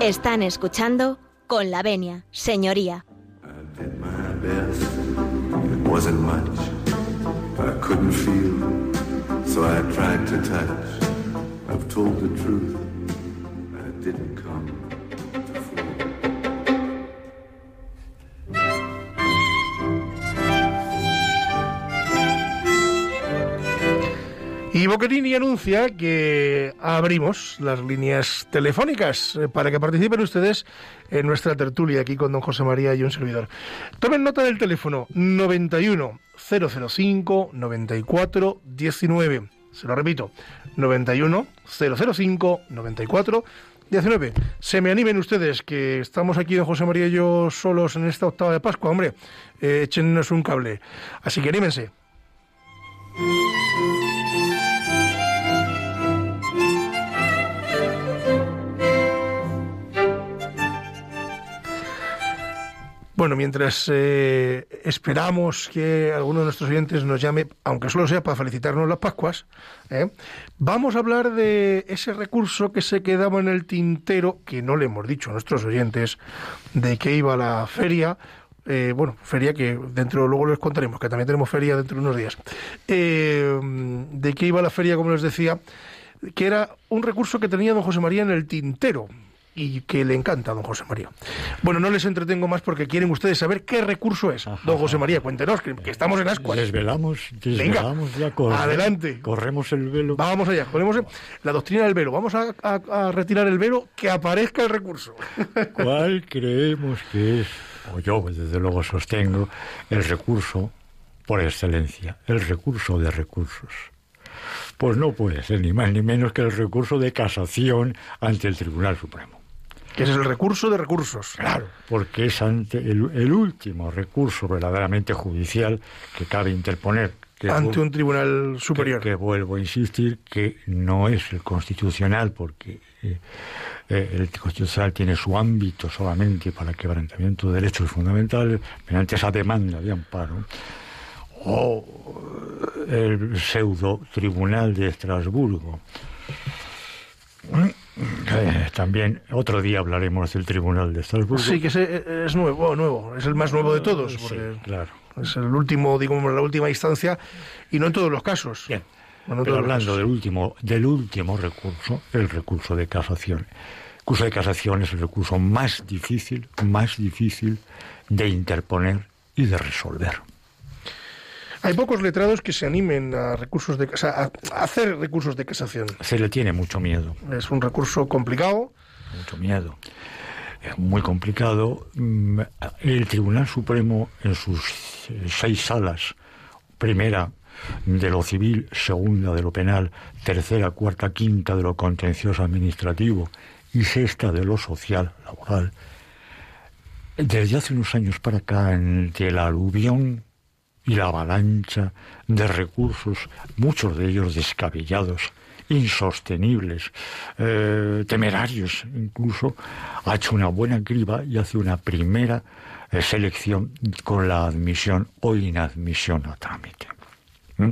[SPEAKER 1] Están escuchando con la venia, señoría.
[SPEAKER 4] I've told the truth.
[SPEAKER 2] Boquerini anuncia que abrimos las líneas telefónicas eh, para que participen ustedes en nuestra tertulia aquí con don José María y un servidor. Tomen nota del teléfono 91 005 94 19. Se lo repito, 91 005 94 19. Se me animen ustedes, que estamos aquí don José María y yo solos en esta octava de Pascua, hombre, eh, un cable. Así que anímense. Bueno, mientras eh, esperamos que alguno de nuestros oyentes nos llame, aunque solo sea para felicitarnos las Pascuas, ¿eh? vamos a hablar de ese recurso que se quedaba en el tintero, que no le hemos dicho a nuestros oyentes, de que iba la feria. eh, bueno, feria que dentro, luego les contaremos, que también tenemos feria dentro de unos días. Eh, de que iba la feria, como les decía, que era un recurso que tenía don José María en el tintero y que le encanta a don José María. Bueno, no les entretengo más porque quieren ustedes saber qué recurso es. Don José María, cuéntenos, que, que estamos en ascuas.
[SPEAKER 3] Desvelamos, desvelamos ya. corre-
[SPEAKER 2] adelante.
[SPEAKER 3] Corremos el velo.
[SPEAKER 2] Vamos allá, ponemos la doctrina del velo. Vamos a, a- a retirar el velo, que aparezca el recurso. [LAUGHS]
[SPEAKER 3] ¿Cuál creemos que es, o yo desde luego sostengo, el recurso por excelencia, el recurso de recursos? Pues no puede ser ni más ni menos que el recurso de casación ante el Tribunal Supremo.
[SPEAKER 2] Que es el recurso de recursos.
[SPEAKER 3] Claro, porque es ante el, el último recurso verdaderamente judicial que cabe interponer. Que
[SPEAKER 2] Ante un tribunal superior.
[SPEAKER 3] Que, que vuelvo a insistir que no es el constitucional, porque eh, eh, el constitucional tiene su ámbito solamente para el quebrantamiento de derechos fundamentales mediante esa demanda de amparo. O el pseudo tribunal de Estrasburgo. Eh, también otro día hablaremos del tribunal de Estrasburgo.
[SPEAKER 2] Sí, que ese es nuevo, nuevo, es el más nuevo de todos,
[SPEAKER 3] Sí, claro.
[SPEAKER 2] es el último, digamos, la última instancia, y no en todos los casos.
[SPEAKER 3] Bien. Pero hablando del último, del último recurso, el recurso de casación. El recurso de casación es el recurso más difícil, más difícil de interponer y de resolver.
[SPEAKER 2] Hay pocos letrados que se animen a recursos de a hacer recursos de casación.
[SPEAKER 3] Se le tiene mucho miedo,
[SPEAKER 2] Es un recurso complicado.
[SPEAKER 3] mucho miedo. Es muy complicado. Mm, El Tribunal Supremo, en sus eh, seis salas, primera de lo civil, segunda de lo penal, tercera, cuarta, quinta de lo contencioso administrativo y sexta de lo social, laboral, desde hace unos años para acá, ante la aluvión y la avalancha de recursos, muchos de ellos descabellados, insostenibles, eh, temerarios incluso, ha hecho una buena criba y hace una primera eh, selección con la admisión o inadmisión a trámite. ¿Mm?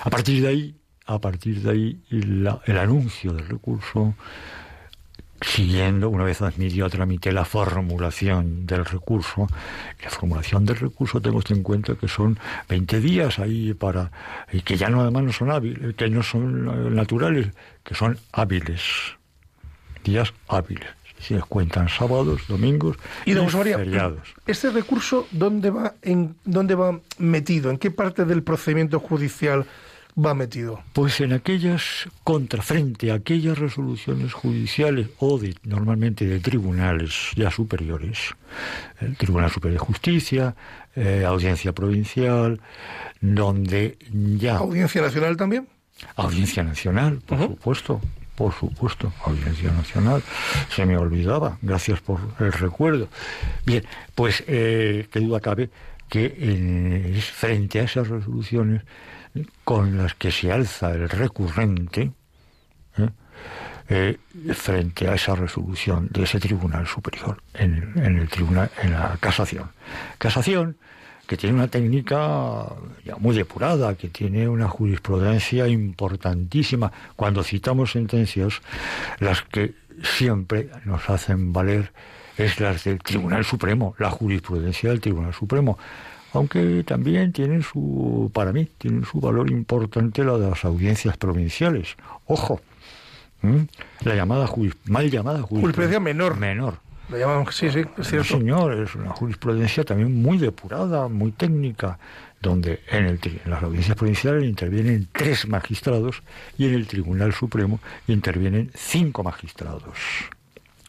[SPEAKER 3] A partir de ahí, a partir de ahí, el anuncio del recurso siguiendo, una vez admitido a trámite la formulación del recurso, la formulación del recurso tengo usted en cuenta que son 20 días ahí para, y que ya no además no son hábiles, que no son eh, naturales, que son hábiles, días hábiles. Si les cuentan sábados, domingos
[SPEAKER 2] Y José María,
[SPEAKER 3] feriados.
[SPEAKER 2] ¿este recurso dónde va, en, dónde va metido? ¿En qué parte del procedimiento judicial va metido?
[SPEAKER 3] Pues en aquellas contrafrente a aquellas resoluciones judiciales o de, normalmente de tribunales ya superiores, el Tribunal Superior de Justicia, eh, Audiencia Provincial, donde ya
[SPEAKER 2] ¿Audiencia Nacional también?
[SPEAKER 3] Audiencia Nacional, por supuesto, por supuesto, Audiencia Nacional, se me olvidaba, gracias por el recuerdo. Bien, pues eh, qué duda cabe que eh, frente a esas resoluciones con las que se alza el recurrente, ¿eh? Eh, frente a esa resolución de ese tribunal superior en, el tribunal en la casación casación que tiene una técnica ya muy depurada, que tiene una jurisprudencia importantísima. Cuando citamos sentencias, las que siempre nos hacen valer es las del Tribunal Supremo, la jurisprudencia del Tribunal Supremo. Aunque también tienen su, para mí, tienen su valor importante la de las audiencias provinciales. Ojo, la llamada mal llamada
[SPEAKER 2] jurisprudencia menor.
[SPEAKER 3] Menor
[SPEAKER 2] sí, sí, es cierto.
[SPEAKER 3] señor, es una jurisprudencia también muy depurada, muy técnica, donde en, el, en las audiencias provinciales intervienen tres magistrados y en el Tribunal Supremo intervienen cinco magistrados.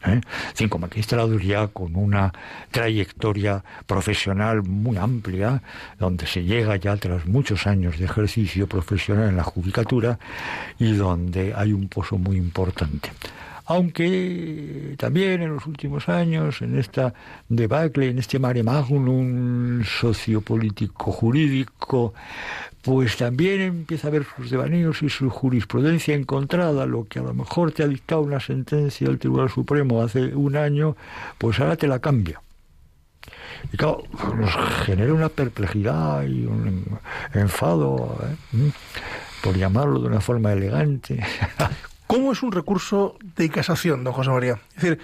[SPEAKER 3] ¿Eh? Cinco magistrados ya con una trayectoria profesional muy amplia, donde se llega ya tras muchos años de ejercicio profesional en la judicatura y donde hay un pozo muy importante aunque también en los últimos años, en esta debacle, en este mare magnum sociopolítico jurídico, pues también empieza a haber sus devaneos y su jurisprudencia encontrada, lo que a lo mejor te ha dictado una sentencia del Tribunal Supremo hace un año, pues ahora te la cambia. Y claro, nos genera una perplejidad y un enfado, ¿eh? por llamarlo de una forma elegante. [LAUGHS]
[SPEAKER 2] ¿Cómo es un recurso de casación, don José María? Es decir,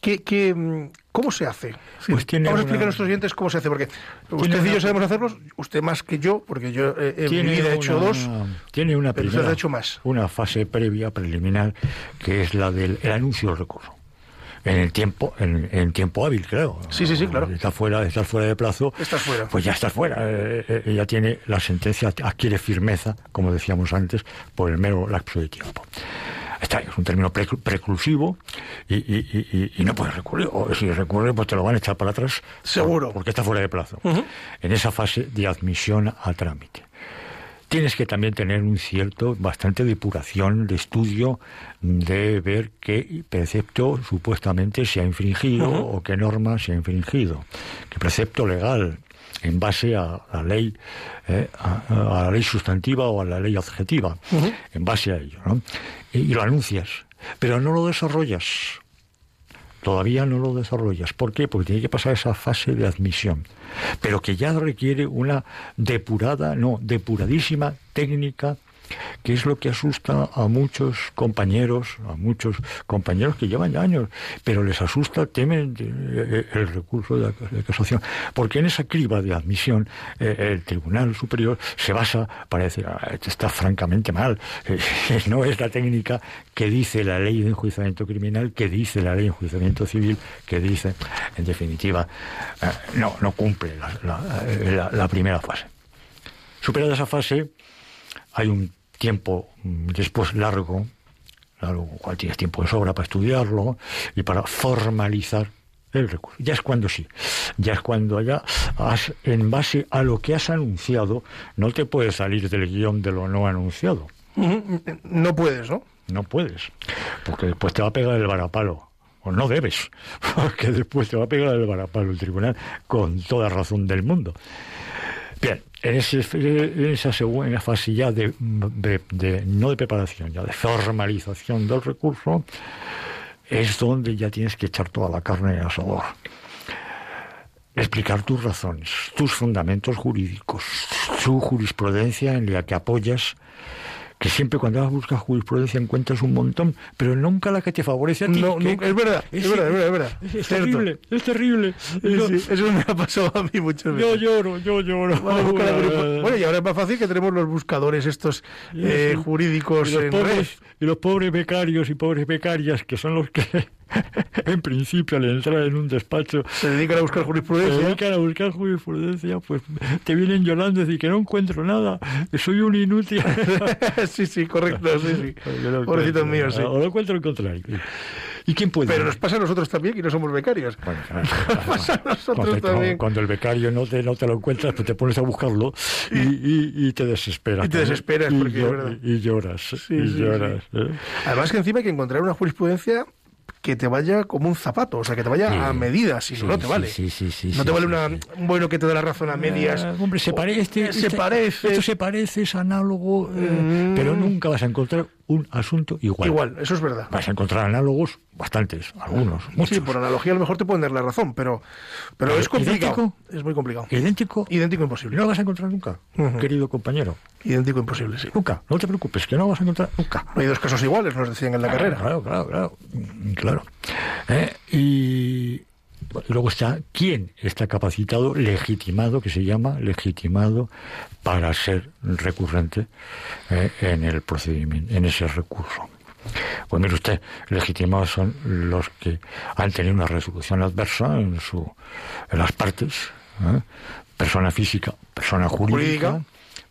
[SPEAKER 2] ¿qué, mm, cómo se hace? pues tiene vamos a explicar a nuestros oyentes cómo se hace, porque usted y yo sabemos hacerlos, usted más que yo, porque yo he vivido, hecho dos.
[SPEAKER 3] Tiene una primera,
[SPEAKER 2] hecho más.
[SPEAKER 3] una fase previa, preliminar, que es la del anuncio del recurso en el tiempo en, tiempo hábil creo
[SPEAKER 2] sí sí sí claro
[SPEAKER 3] está fuera estar fuera de plazo
[SPEAKER 2] estás fuera
[SPEAKER 3] pues ya estás fuera eh, eh, ya tiene la sentencia adquiere firmeza como decíamos antes por el mero lapso de tiempo Está, es un término preclusivo y, no puedes recurrir. O si recurres, pues te lo van a echar para atrás.
[SPEAKER 2] Seguro.
[SPEAKER 3] porque está fuera de plazo. En esa fase de admisión a trámite. Tienes que también tener un cierto, bastante depuración de estudio de ver qué precepto supuestamente se ha infringido o qué norma se ha infringido. Qué precepto legal en base a la ley, eh, a, la ley sustantiva o a la ley adjetiva, en base a ello, ¿no? Y, lo anuncias, pero no lo desarrollas. Todavía no lo desarrollas. ¿Por qué? Porque tiene que pasar esa fase de admisión, pero que ya requiere una depurada, no, depuradísima técnica que es lo que asusta a muchos compañeros, a muchos compañeros que llevan ya años, pero les asusta, temen eh, eh, el recurso de casación, porque en esa criba de admisión eh, el Tribunal Superior se basa para decir, ah, está francamente mal, [LAUGHS] no es la técnica que dice la ley de enjuiciamiento criminal, que dice la ley de enjuiciamiento civil, que dice, en definitiva, no, no cumple la primera fase. Superada esa fase, hay un tiempo mm, después largo, largo, cual tienes tiempo de sobra para estudiarlo y para formalizar el recurso. Ya es cuando sí, ya es cuando ya has, en base a lo que has anunciado, no te puedes salir del guion de lo no anunciado.
[SPEAKER 2] No puedes, ¿no?
[SPEAKER 3] No puedes, porque después te va a pegar el varapalo. O no debes, [LAUGHS] porque después te va a pegar el varapalo el tribunal con toda razón del mundo. Bien, en, esa segunda fase ya de, no de preparación, ya de formalización del recurso, es donde ya tienes que echar toda la carne en el asador. Explicar tus razones, tus fundamentos jurídicos, su jurisprudencia en la que apoyas que siempre cuando vas a buscar jurisprudencia encuentras un montón, pero nunca la que te favorece a ti.
[SPEAKER 2] No, es verdad, es, verdad, es verdad,
[SPEAKER 3] es, terrible, es terrible.
[SPEAKER 2] eso me ha pasado a mí muchas veces.
[SPEAKER 3] Yo lloro, yo lloro.
[SPEAKER 2] Bueno, y ahora es más fácil que tenemos los buscadores estos eh, jurídicos
[SPEAKER 3] y los, pobres, y los pobres becarios y pobres becarias, que son los que [LAUGHS] en principio al entrar en un despacho
[SPEAKER 2] se dedican a buscar jurisprudencia.
[SPEAKER 3] Se dedican a buscar jurisprudencia, pues te vienen llorando y decir que no encuentro nada, que soy un inútil. [LAUGHS]
[SPEAKER 2] sí, sí, correcto, sí, sí. [LAUGHS] Pobrecitos míos, sí.
[SPEAKER 3] O lo encuentro el contrario. ¿Y quién puede?
[SPEAKER 2] Pero nos pasa a nosotros también, que no somos becarios.
[SPEAKER 3] Bueno,
[SPEAKER 2] pasa a nosotros
[SPEAKER 3] cuando,
[SPEAKER 2] también.
[SPEAKER 3] cuando el becario no te, no te lo encuentras, pues te pones a buscarlo y, y, y te desesperas.
[SPEAKER 2] Y te desesperas,
[SPEAKER 3] y,
[SPEAKER 2] porque es
[SPEAKER 3] llo-
[SPEAKER 2] verdad.
[SPEAKER 3] y lloras.
[SPEAKER 2] Sí,
[SPEAKER 3] y
[SPEAKER 2] sí,
[SPEAKER 3] lloras. ¿eh?
[SPEAKER 2] Además que encima hay que encontrar una jurisprudencia que te vaya como un zapato, o sea, que te vaya
[SPEAKER 3] Sí.
[SPEAKER 2] a medida, si
[SPEAKER 3] Sí,
[SPEAKER 2] no, no te vale.
[SPEAKER 3] sí, sí, sí,
[SPEAKER 2] no te vale una, un bueno que te dé la razón a medias.
[SPEAKER 3] Eh, hombre, se
[SPEAKER 2] O-
[SPEAKER 3] parece.
[SPEAKER 2] se
[SPEAKER 3] este-
[SPEAKER 2] parece.
[SPEAKER 3] Esto se parece, es análogo, eh,
[SPEAKER 2] Mm.
[SPEAKER 3] pero nunca vas a encontrar un asunto igual.
[SPEAKER 2] Igual, eso es verdad.
[SPEAKER 3] Vas a encontrar análogos, bastantes, algunos, muchos.
[SPEAKER 2] Sí, por analogía a lo mejor te pueden dar la razón, pero, pero
[SPEAKER 3] Pero
[SPEAKER 2] es complicado.
[SPEAKER 3] idéntico.
[SPEAKER 2] Es muy complicado.
[SPEAKER 3] Idéntico.
[SPEAKER 2] Idéntico imposible.
[SPEAKER 3] no lo vas a encontrar nunca, querido compañero.
[SPEAKER 2] Idéntico imposible, sí.
[SPEAKER 3] Nunca. No te preocupes, que no lo vas a encontrar nunca.
[SPEAKER 2] No hay dos casos iguales, nos decían en la carrera.
[SPEAKER 3] Claro, claro, claro. Mm, claro. Eh, y luego está quién está capacitado, legitimado, que se llama legitimado para ser recurrente eh, en el procedimiento, en ese recurso. Pues mire usted, legitimados son los que han tenido una resolución adversa en su en las partes, ¿eh? persona física, persona Jurídica.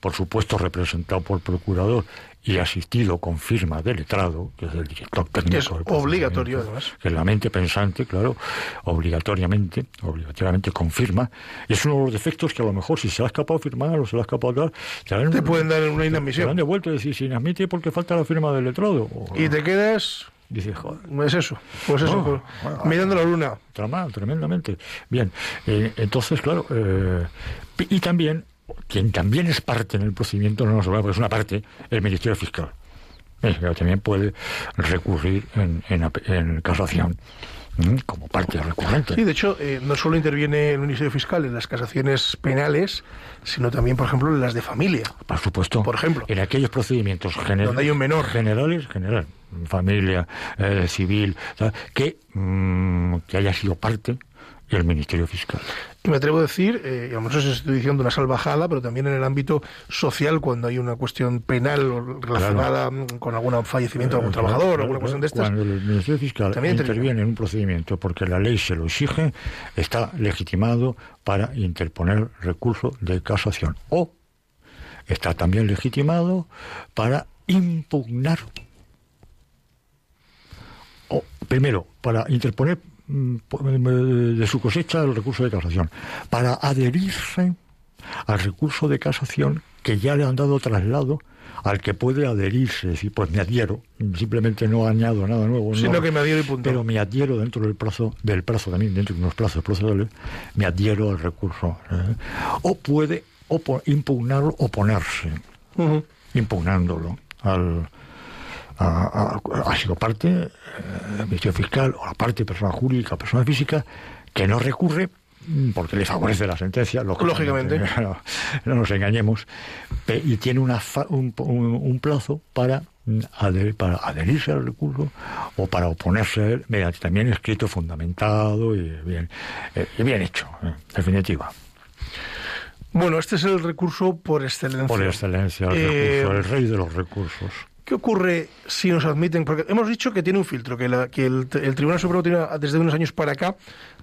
[SPEAKER 3] Por supuesto representado por procurador y asistido con firma de letrado, que es el director técnico.
[SPEAKER 2] Es obligatorio, además.
[SPEAKER 3] Que la mente pensante, claro, obligatoriamente, obligatoriamente confirma. Y es uno de los defectos que a lo mejor si se ha escapado firmar o se le ha escapado dar, te, dan-
[SPEAKER 2] Te pueden dar una
[SPEAKER 3] te dan
[SPEAKER 2] inadmisión.
[SPEAKER 3] de vuelta y decir, si inadmite porque falta la firma del letrado. O-
[SPEAKER 2] Y te quedas.
[SPEAKER 3] Dice, joder,
[SPEAKER 2] Es eso. Pues eso.
[SPEAKER 3] No,
[SPEAKER 2] pues,
[SPEAKER 3] bueno.
[SPEAKER 2] mirando la luna.
[SPEAKER 3] Mal, tremendamente. Bien, eh, entonces, claro, eh, y también, quien también es parte en el procedimiento, no nos va, porque es una parte, el Ministerio Fiscal. Eh, que también puede recurrir en, en, en casación como parte recurrente.
[SPEAKER 2] Sí, de hecho, eh, no solo interviene el Ministerio Fiscal en las casaciones penales, sino también, por ejemplo, en las de familia.
[SPEAKER 3] Por supuesto.
[SPEAKER 2] Por ejemplo.
[SPEAKER 3] En aquellos procedimientos generales.
[SPEAKER 2] Donde hay un menor.
[SPEAKER 3] Generales, general. Familia, eh, civil, que, mm, que haya sido parte el Ministerio Fiscal.
[SPEAKER 2] Y me atrevo a decir, eh, y a lo mejor estoy diciendo una salvajada, pero también en el ámbito social, cuando hay una cuestión penal relacionada mm, con algún fallecimiento de algún
[SPEAKER 3] Eh,
[SPEAKER 2] trabajador,
[SPEAKER 3] claro,
[SPEAKER 2] alguna cuestión de estas.
[SPEAKER 3] Cuando el Ministerio Fiscal
[SPEAKER 2] También interviene.
[SPEAKER 3] en un procedimiento porque la ley se lo exige, está legitimado para interponer recurso de casación. O está también legitimado para impugnar. O, primero, para interponer po- de su cosecha el recurso de casación. Para adherirse al recurso de casación que ya le han dado traslado al que puede adherirse, es decir, pues me adhiero, simplemente no añado nada nuevo.
[SPEAKER 2] Sino
[SPEAKER 3] no-
[SPEAKER 2] que me adhiero y punto.
[SPEAKER 3] Pero me adhiero dentro del plazo, del plazo también, dentro de unos plazos procesales, me adhiero al recurso. ¿eh? O puede opo- impugnarlo, oponerse,
[SPEAKER 2] Ujú.
[SPEAKER 3] impugnándolo al a- a- ha sido parte eh, Ministerio Fiscal o la parte persona jurídica, persona física, que no recurre mm, porque le favorece la sentencia,
[SPEAKER 2] Lógicamente. [LAUGHS]
[SPEAKER 3] No, no nos engañemos, y tiene una fa- un, un- un plazo para, mm, para adherirse al recurso o para oponerse a él mediante también escrito fundamentado y bien, eh, y bien hecho, eh, en definitiva.
[SPEAKER 2] Bueno, este es el recurso por excelencia.
[SPEAKER 3] Por excelencia, el,
[SPEAKER 2] Eh,
[SPEAKER 3] recurso, el rey de los recursos.
[SPEAKER 2] ¿Qué ocurre si nos admiten? Porque hemos dicho que tiene un filtro, que, la- que el, el Tribunal Supremo tiene, desde unos años para acá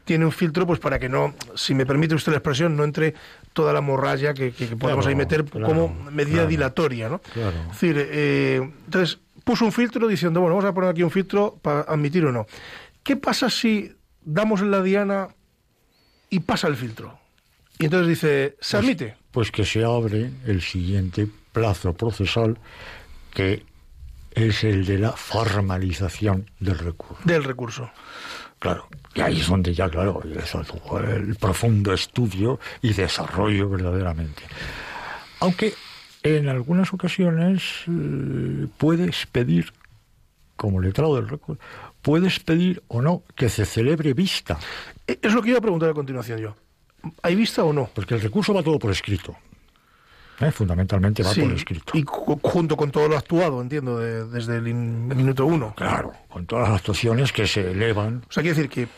[SPEAKER 2] tiene un filtro pues para que no, si me permite usted la expresión, no entre toda la morralla que, que- que podemos
[SPEAKER 3] Claro,
[SPEAKER 2] ahí meter
[SPEAKER 3] claro,
[SPEAKER 2] como medida
[SPEAKER 3] claro.
[SPEAKER 2] dilatoria. ¿no?
[SPEAKER 3] Claro.
[SPEAKER 2] Es decir, eh, entonces puso un filtro diciendo, bueno, vamos a poner aquí un filtro para admitir o no. ¿Qué pasa si damos en la diana y pasa el filtro? Y entonces dice, ¿se admite?
[SPEAKER 3] Pues que se abre el siguiente plazo procesal, que es el de la formalización del recurso.
[SPEAKER 2] Del recurso.
[SPEAKER 3] Claro, y ahí es donde ya, claro, es el profundo estudio y desarrollo verdaderamente. Aunque en algunas ocasiones eh, puedes pedir, como letrado del recurso, puedes pedir o no que se celebre vista,
[SPEAKER 2] Eh, Es lo que iba a preguntar a continuación yo. ¿Hay vista o no?
[SPEAKER 3] porque el recurso va todo por escrito. ¿Eh? Fundamentalmente va
[SPEAKER 2] Sí,
[SPEAKER 3] por escrito.
[SPEAKER 2] Y junto con todo lo actuado, entiendo, de- desde el in- minuto uno.
[SPEAKER 3] Claro, con todas las actuaciones que se elevan.
[SPEAKER 2] O sea, quiere decir que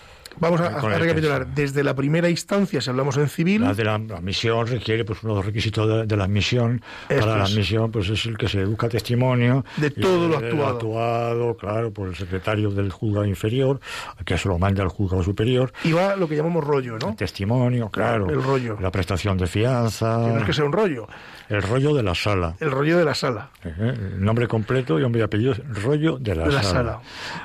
[SPEAKER 2] Vamos a, a recapitular. Desde la primera instancia, si hablamos en civil,
[SPEAKER 3] La de la, la admisión requiere, pues uno de los requisitos de, de la admisión. Para la admisión, pues es el que se educa testimonio.
[SPEAKER 2] De todo lo actuado.
[SPEAKER 3] actuado, claro, por el secretario del juzgado inferior, que se lo manda al juzgado superior.
[SPEAKER 2] y va lo que llamamos rollo, ¿no?
[SPEAKER 3] Testimonio, claro.
[SPEAKER 2] El rollo.
[SPEAKER 3] La prestación de fianza.
[SPEAKER 2] Que no es que sea un rollo,
[SPEAKER 3] El rollo de la sala.
[SPEAKER 2] el rollo de la sala.
[SPEAKER 3] Eh, El nombre completo y nombre y apellido, rollo de la,
[SPEAKER 2] De la
[SPEAKER 3] sala.
[SPEAKER 2] sala.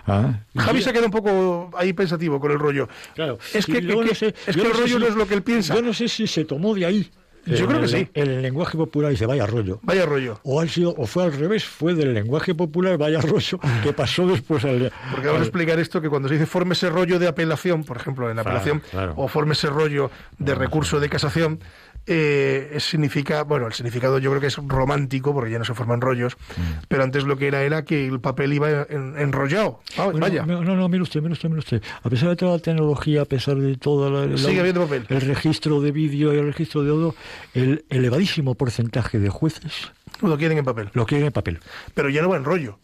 [SPEAKER 3] Ah,
[SPEAKER 2] Javi se queda un poco ahí pensativo con el rollo.
[SPEAKER 3] Claro.
[SPEAKER 2] Es que, que-
[SPEAKER 3] no sé-
[SPEAKER 2] es que el rollo
[SPEAKER 3] si-
[SPEAKER 2] no es lo que él piensa.
[SPEAKER 3] Yo no sé si se tomó de ahí.
[SPEAKER 2] Yo creo que
[SPEAKER 3] el-
[SPEAKER 2] sí.
[SPEAKER 3] El lenguaje popular dice vaya rollo.
[SPEAKER 2] Vaya rollo.
[SPEAKER 3] O, ha sido, o fue al revés, fue del lenguaje popular vaya rollo [LAUGHS] que pasó después al...
[SPEAKER 2] Porque vamos a explicar esto, que cuando se dice forme ese rollo de apelación, por ejemplo, en
[SPEAKER 3] Claro,
[SPEAKER 2] apelación,
[SPEAKER 3] claro.
[SPEAKER 2] o forme ese rollo de recurso de casación, eh, significa, bueno, el significado yo creo que es romántico, porque ya no se forman rollos,
[SPEAKER 3] Mm.
[SPEAKER 2] pero antes lo que era era que el papel iba en- enrollado. Ah,
[SPEAKER 3] Bueno,
[SPEAKER 2] vaya.
[SPEAKER 3] No, no, mire usted, mire usted, mire usted. A pesar de toda la tecnología, a pesar de todo la, la-
[SPEAKER 2] Sigue habiendo papel.
[SPEAKER 3] el registro de vídeo y el registro de audio, el elevadísimo porcentaje de jueces
[SPEAKER 2] Lo quieren en papel.
[SPEAKER 3] lo quieren en papel.
[SPEAKER 2] Pero ya no va en rollo.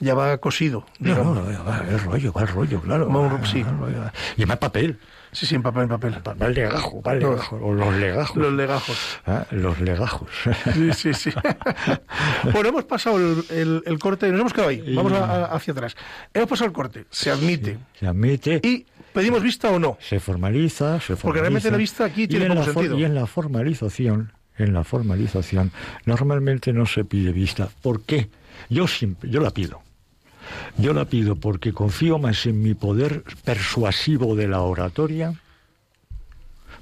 [SPEAKER 2] Ya va cosido,
[SPEAKER 3] No, no, no, va el rollo, va el rollo, claro.
[SPEAKER 2] Va
[SPEAKER 3] Va,
[SPEAKER 2] sí.
[SPEAKER 3] va rollo. Y más papel.
[SPEAKER 2] Sí, sí, en papel, en papel.
[SPEAKER 3] Va el legajo, va el
[SPEAKER 2] No.
[SPEAKER 3] legajo. O los legajos.
[SPEAKER 2] Los legajos.
[SPEAKER 3] Ah, Los legajos.
[SPEAKER 2] Sí, sí, sí. [LAUGHS] bueno, hemos pasado el, el- el corte, nos hemos quedado ahí, vamos a- hacia atrás. Hemos pasado el corte, se admite.
[SPEAKER 3] Se admite.
[SPEAKER 2] ¿Y pedimos vista o no?
[SPEAKER 3] se formaliza, se formaliza.
[SPEAKER 2] Porque realmente la vista aquí tiene
[SPEAKER 3] for-
[SPEAKER 2] sentido.
[SPEAKER 3] Y en la formalización, en la formalización, normalmente no se pide vista. ¿Por qué? Yo siempre, yo la pido. Yo la pido porque confío más en mi poder persuasivo de la oratoria,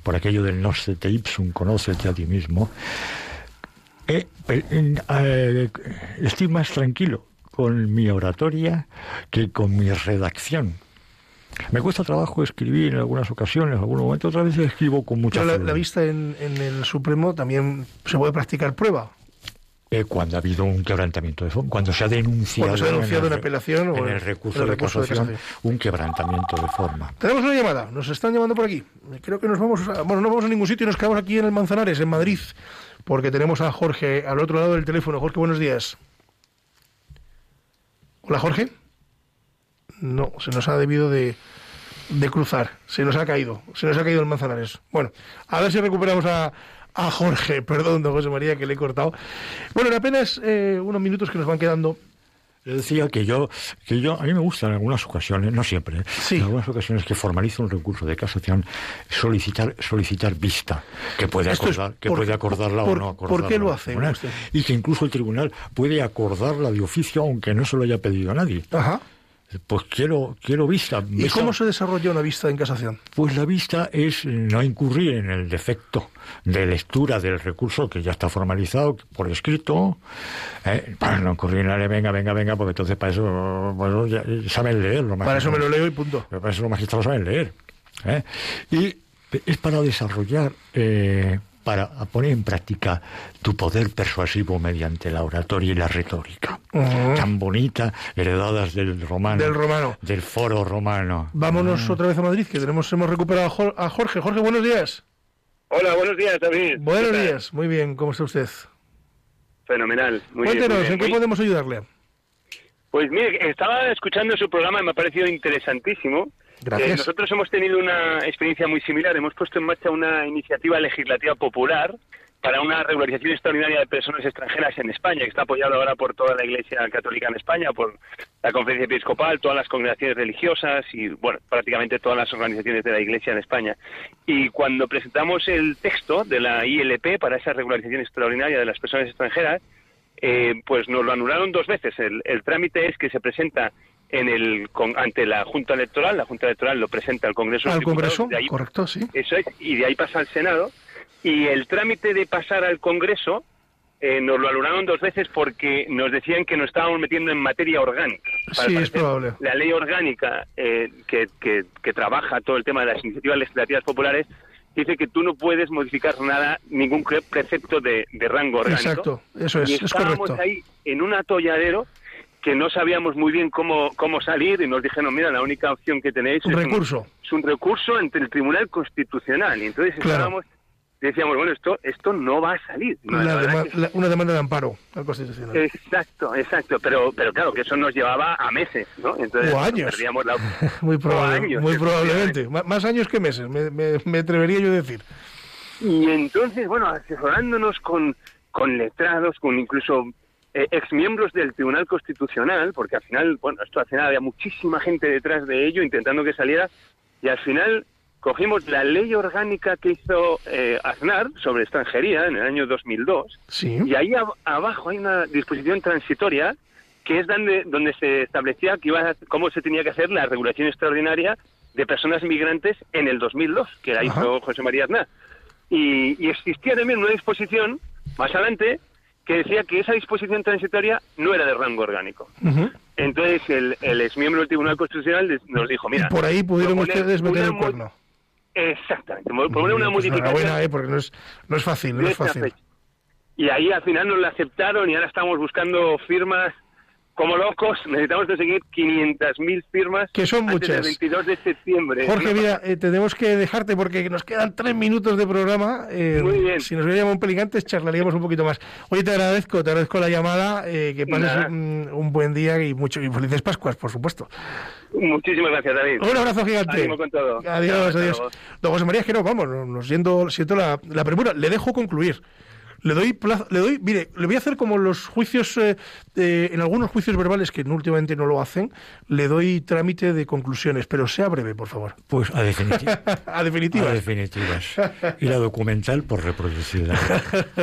[SPEAKER 3] por aquello del nocete ipsum, conócete a ti mismo. Eh, en- eh, estoy más tranquilo con mi oratoria que con mi redacción. Me cuesta trabajo escribir en algunas ocasiones, en algunos momentos, otras veces escribo con mucha
[SPEAKER 2] Pero la, vista en, en el Supremo también se puede practicar prueba.
[SPEAKER 3] Eh, cuando ha habido un quebrantamiento de forma, cuando se ha denunciado,
[SPEAKER 2] Cuando se ha denunciado
[SPEAKER 3] en, el
[SPEAKER 2] apelación o
[SPEAKER 3] en el recurso,
[SPEAKER 2] el
[SPEAKER 3] de,
[SPEAKER 2] recurso de
[SPEAKER 3] casación,
[SPEAKER 2] casación.
[SPEAKER 3] un quebrantamiento de forma.
[SPEAKER 2] Tenemos una llamada, nos están llamando por aquí. Creo que nos vamos, a- bueno, no vamos a ningún sitio, nos quedamos aquí en el Manzanares, en Madrid, porque tenemos a Jorge al otro lado del teléfono. Jorge, buenos días. Hola, Jorge. No, se nos ha debido de, de cruzar, se nos ha caído, se nos ha caído el Manzanares. Bueno, a ver si recuperamos a, a Jorge, perdón, don José María, que le he cortado. Bueno, en apenas eh, unos minutos que nos van quedando,
[SPEAKER 3] Le decía que yo, que yo, a mí me gusta en algunas ocasiones, no siempre, ¿eh?
[SPEAKER 2] Sí.
[SPEAKER 3] en algunas ocasiones que formalizo un recurso de casación, solicitar, solicitar vista, que puede acordar, que
[SPEAKER 2] por-
[SPEAKER 3] puede acordarla
[SPEAKER 2] por-
[SPEAKER 3] o no
[SPEAKER 2] ¿por
[SPEAKER 3] acordarla.
[SPEAKER 2] qué lo hace?
[SPEAKER 3] Y que incluso el tribunal puede acordarla de oficio, aunque no se lo haya pedido a nadie.
[SPEAKER 2] ajá.
[SPEAKER 3] Pues quiero, quiero vista.
[SPEAKER 2] ¿Y
[SPEAKER 3] Vista-
[SPEAKER 2] cómo se desarrolla una vista en casación?
[SPEAKER 3] Pues la vista es no incurrir en el defecto de lectura del recurso que ya está formalizado por escrito, ¿eh? para no incurrir en el venga, venga, venga, porque entonces para eso bueno, ya saben leer. Los
[SPEAKER 2] Para eso me lo leo y punto.
[SPEAKER 3] Pero para eso los magistrados saben leer. ¿eh? Y es para desarrollar, eh, para poner en práctica tu poder persuasivo mediante la oratoria y la retórica. Tan bonita, heredadas del romano.
[SPEAKER 2] Del romano.
[SPEAKER 3] Del foro romano.
[SPEAKER 2] Vámonos otra vez a Madrid, que tenemos hemos recuperado a Jor- a Jorge. Jorge, buenos días.
[SPEAKER 5] Hola, buenos días, David.
[SPEAKER 2] Buenos días, muy bien, ¿cómo está usted?
[SPEAKER 5] Fenomenal. Muy bien,
[SPEAKER 2] Cuéntenos,
[SPEAKER 5] muy bien.
[SPEAKER 2] ¿en qué
[SPEAKER 5] Muy-
[SPEAKER 2] podemos ayudarle?
[SPEAKER 5] Pues mire, estaba escuchando su programa y me ha parecido interesantísimo. Eh, nosotros hemos tenido una experiencia muy similar. Hemos puesto en marcha una iniciativa legislativa popular para una regularización extraordinaria de personas extranjeras en España, que está apoyada ahora por toda la Iglesia Católica en España, por la Conferencia Episcopal, todas las congregaciones religiosas y, bueno, prácticamente todas las organizaciones de la Iglesia en España. Y cuando presentamos el texto de la ILP para esa regularización extraordinaria de las personas extranjeras, eh, pues nos lo anularon dos veces. El, el trámite es que se presenta en el con- ante la Junta Electoral, la Junta Electoral lo presenta al Congreso.
[SPEAKER 2] Al Congreso,
[SPEAKER 5] de ahí-
[SPEAKER 2] correcto, sí.
[SPEAKER 5] eso es, y de ahí pasa al Senado. Y el trámite de pasar al Congreso eh, nos lo anularon dos veces porque nos decían que nos estábamos metiendo en materia orgánica. Para
[SPEAKER 2] Sí, es probable.
[SPEAKER 5] La ley orgánica eh, que, que- que trabaja todo el tema de las iniciativas legislativas populares dice que tú no puedes modificar nada, ningún pre- precepto de, de rango orgánico.
[SPEAKER 2] Exacto, eso es,
[SPEAKER 5] y
[SPEAKER 2] es
[SPEAKER 5] estábamos
[SPEAKER 2] correcto.
[SPEAKER 5] ahí en un atolladero que no sabíamos muy bien cómo, cómo salir y nos dijeron, mira, la única opción que tenéis
[SPEAKER 2] Un
[SPEAKER 5] es
[SPEAKER 2] recurso.
[SPEAKER 5] es un recurso ante el Tribunal Constitucional. Y entonces
[SPEAKER 2] Claro.
[SPEAKER 5] estábamos decíamos, bueno, esto esto no va a salir.
[SPEAKER 2] una,
[SPEAKER 5] La verdad
[SPEAKER 2] dema- la- una demanda de amparo al Constitucional.
[SPEAKER 5] Exacto, exacto, pero pero claro que eso nos llevaba a meses, ¿no? Entonces
[SPEAKER 2] O años.
[SPEAKER 5] perdíamos la [LAUGHS]
[SPEAKER 2] muy,
[SPEAKER 5] o años,
[SPEAKER 2] muy probablemente. Más años que meses, me, me- me atrevería yo a decir.
[SPEAKER 5] Y entonces, bueno, asesorándonos con, con letrados, con incluso eh, exmiembros del Tribunal Constitucional, porque al final, bueno, esto al final había muchísima gente detrás de ello intentando que saliera, y al final cogimos la ley orgánica que hizo eh, Aznar sobre extranjería en el año 2002,
[SPEAKER 2] Sí.
[SPEAKER 5] y ahí ab- abajo hay una disposición transitoria que es donde, donde se establecía que iba a- cómo se tenía que hacer la regulación extraordinaria de personas migrantes en el 2002, que la
[SPEAKER 2] Ajá.
[SPEAKER 5] hizo José María Aznar. Y, y existía también una disposición más adelante que decía que esa disposición transitoria no era de rango orgánico. Entonces el, el exmiembro del Tribunal Constitucional nos dijo,
[SPEAKER 2] Y
[SPEAKER 5] mira...
[SPEAKER 2] por ahí pudieron ustedes meter el cuerno.
[SPEAKER 5] Exactamente, proponer una
[SPEAKER 2] Pues
[SPEAKER 5] modificación
[SPEAKER 2] eh, porque no es, no es fácil, no es fácil.
[SPEAKER 5] fecha. Y ahí al final nos la aceptaron y ahora estamos buscando firmas como locos. Necesitamos conseguir 500.000 firmas
[SPEAKER 2] Que son
[SPEAKER 5] antes del
[SPEAKER 2] muchas.
[SPEAKER 5] 22 de septiembre.
[SPEAKER 2] Jorge, mira, eh, tenemos que dejarte porque nos quedan tres minutos de programa. Eh,
[SPEAKER 5] Muy bien.
[SPEAKER 2] Si nos hubiéramos un pelín antes, charlaríamos un poquito más. Oye, te agradezco, te agradezco la llamada, eh, que pases un, un buen día y, mucho, y felices Pascuas, por supuesto.
[SPEAKER 5] Muchísimas gracias, David.
[SPEAKER 2] Un abrazo gigante.
[SPEAKER 5] Ánimo con todo. Chao,
[SPEAKER 2] Adiós,
[SPEAKER 5] hasta
[SPEAKER 2] adiós.
[SPEAKER 5] luego.
[SPEAKER 2] Don José María, es que no, vamos, no- nos siento, siento la, la premura. Le dejo concluir. Le doy plazo, le doy, mire, le voy a hacer como los juicios, eh, eh, en algunos juicios verbales que últimamente no lo hacen, le doy trámite de conclusiones, pero sea breve, por favor.
[SPEAKER 3] Pues a [LAUGHS] definitivas.
[SPEAKER 2] A definitiva.
[SPEAKER 3] A definitivas. Y la documental por reproducirla.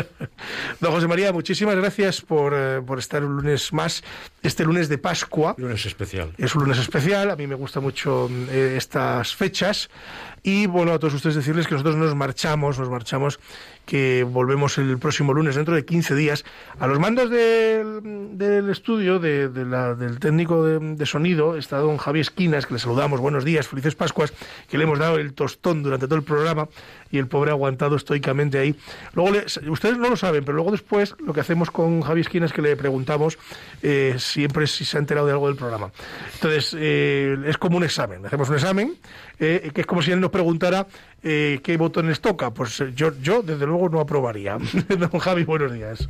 [SPEAKER 3] [LAUGHS]
[SPEAKER 2] Don José María, muchísimas gracias por, eh, por estar un lunes más, este lunes de Pascua.
[SPEAKER 3] Lunes especial.
[SPEAKER 2] Es un lunes especial, a mí me gustan mucho eh, estas fechas. Y bueno, a todos ustedes decirles que nosotros nos marchamos, nos marchamos, que volvemos el próximo lunes, dentro de 15 días. A los mandos del, estudio, del técnico de, sonido, está don Javier Esquinas, que le saludamos, buenos días, felices Pascuas, que le hemos dado el tostón durante todo el programa y el pobre ha aguantado estoicamente ahí. Luego, le- ustedes no lo saben, pero luego después lo que hacemos con Javier Esquinas es que le preguntamos eh, siempre si se ha enterado de algo del programa. Entonces, eh, es como un examen. Hacemos un examen, eh, que es como si él nos preguntara eh, qué botones toca. Pues eh, yo, yo, desde luego, no aprobaría. [LAUGHS] Don Javi, buenos días.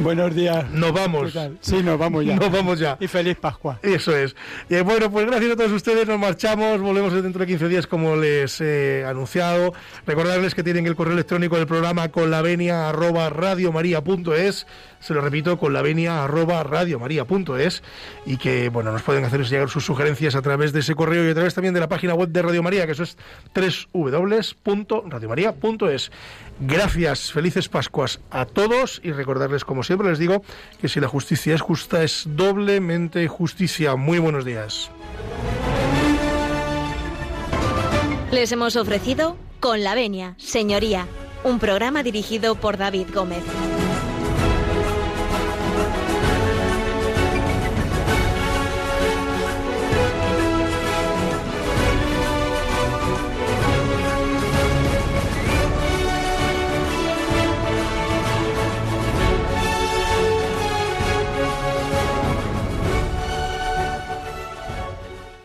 [SPEAKER 6] Buenos días.
[SPEAKER 2] Nos
[SPEAKER 6] ¿Qué
[SPEAKER 2] vamos.
[SPEAKER 6] Sí, nos vamos ya. [LAUGHS]
[SPEAKER 2] Nos vamos ya.
[SPEAKER 6] Y feliz Pascua.
[SPEAKER 2] Eso es. Eh, bueno, pues gracias a todos ustedes, nos marchamos, volvemos dentro de 15 días como les he anunciado. Recordarles que tienen el correo electrónico del programa con la venia arroba radiomaria.es, se lo repito, con la venia arroba radiomaria.es y que, bueno, nos pueden hacer llegar sus sugerencias a través de ese correo y a través también de la página web de Radio María, que eso es www.radiomaria.es. Gracias, felices Pascuas a todos y recordarles, como siempre les digo, que si la justicia es justa, es doblemente justicia. Muy buenos días.
[SPEAKER 1] Les hemos ofrecido Con la Venia, Señoría, un programa dirigido por David Gómez.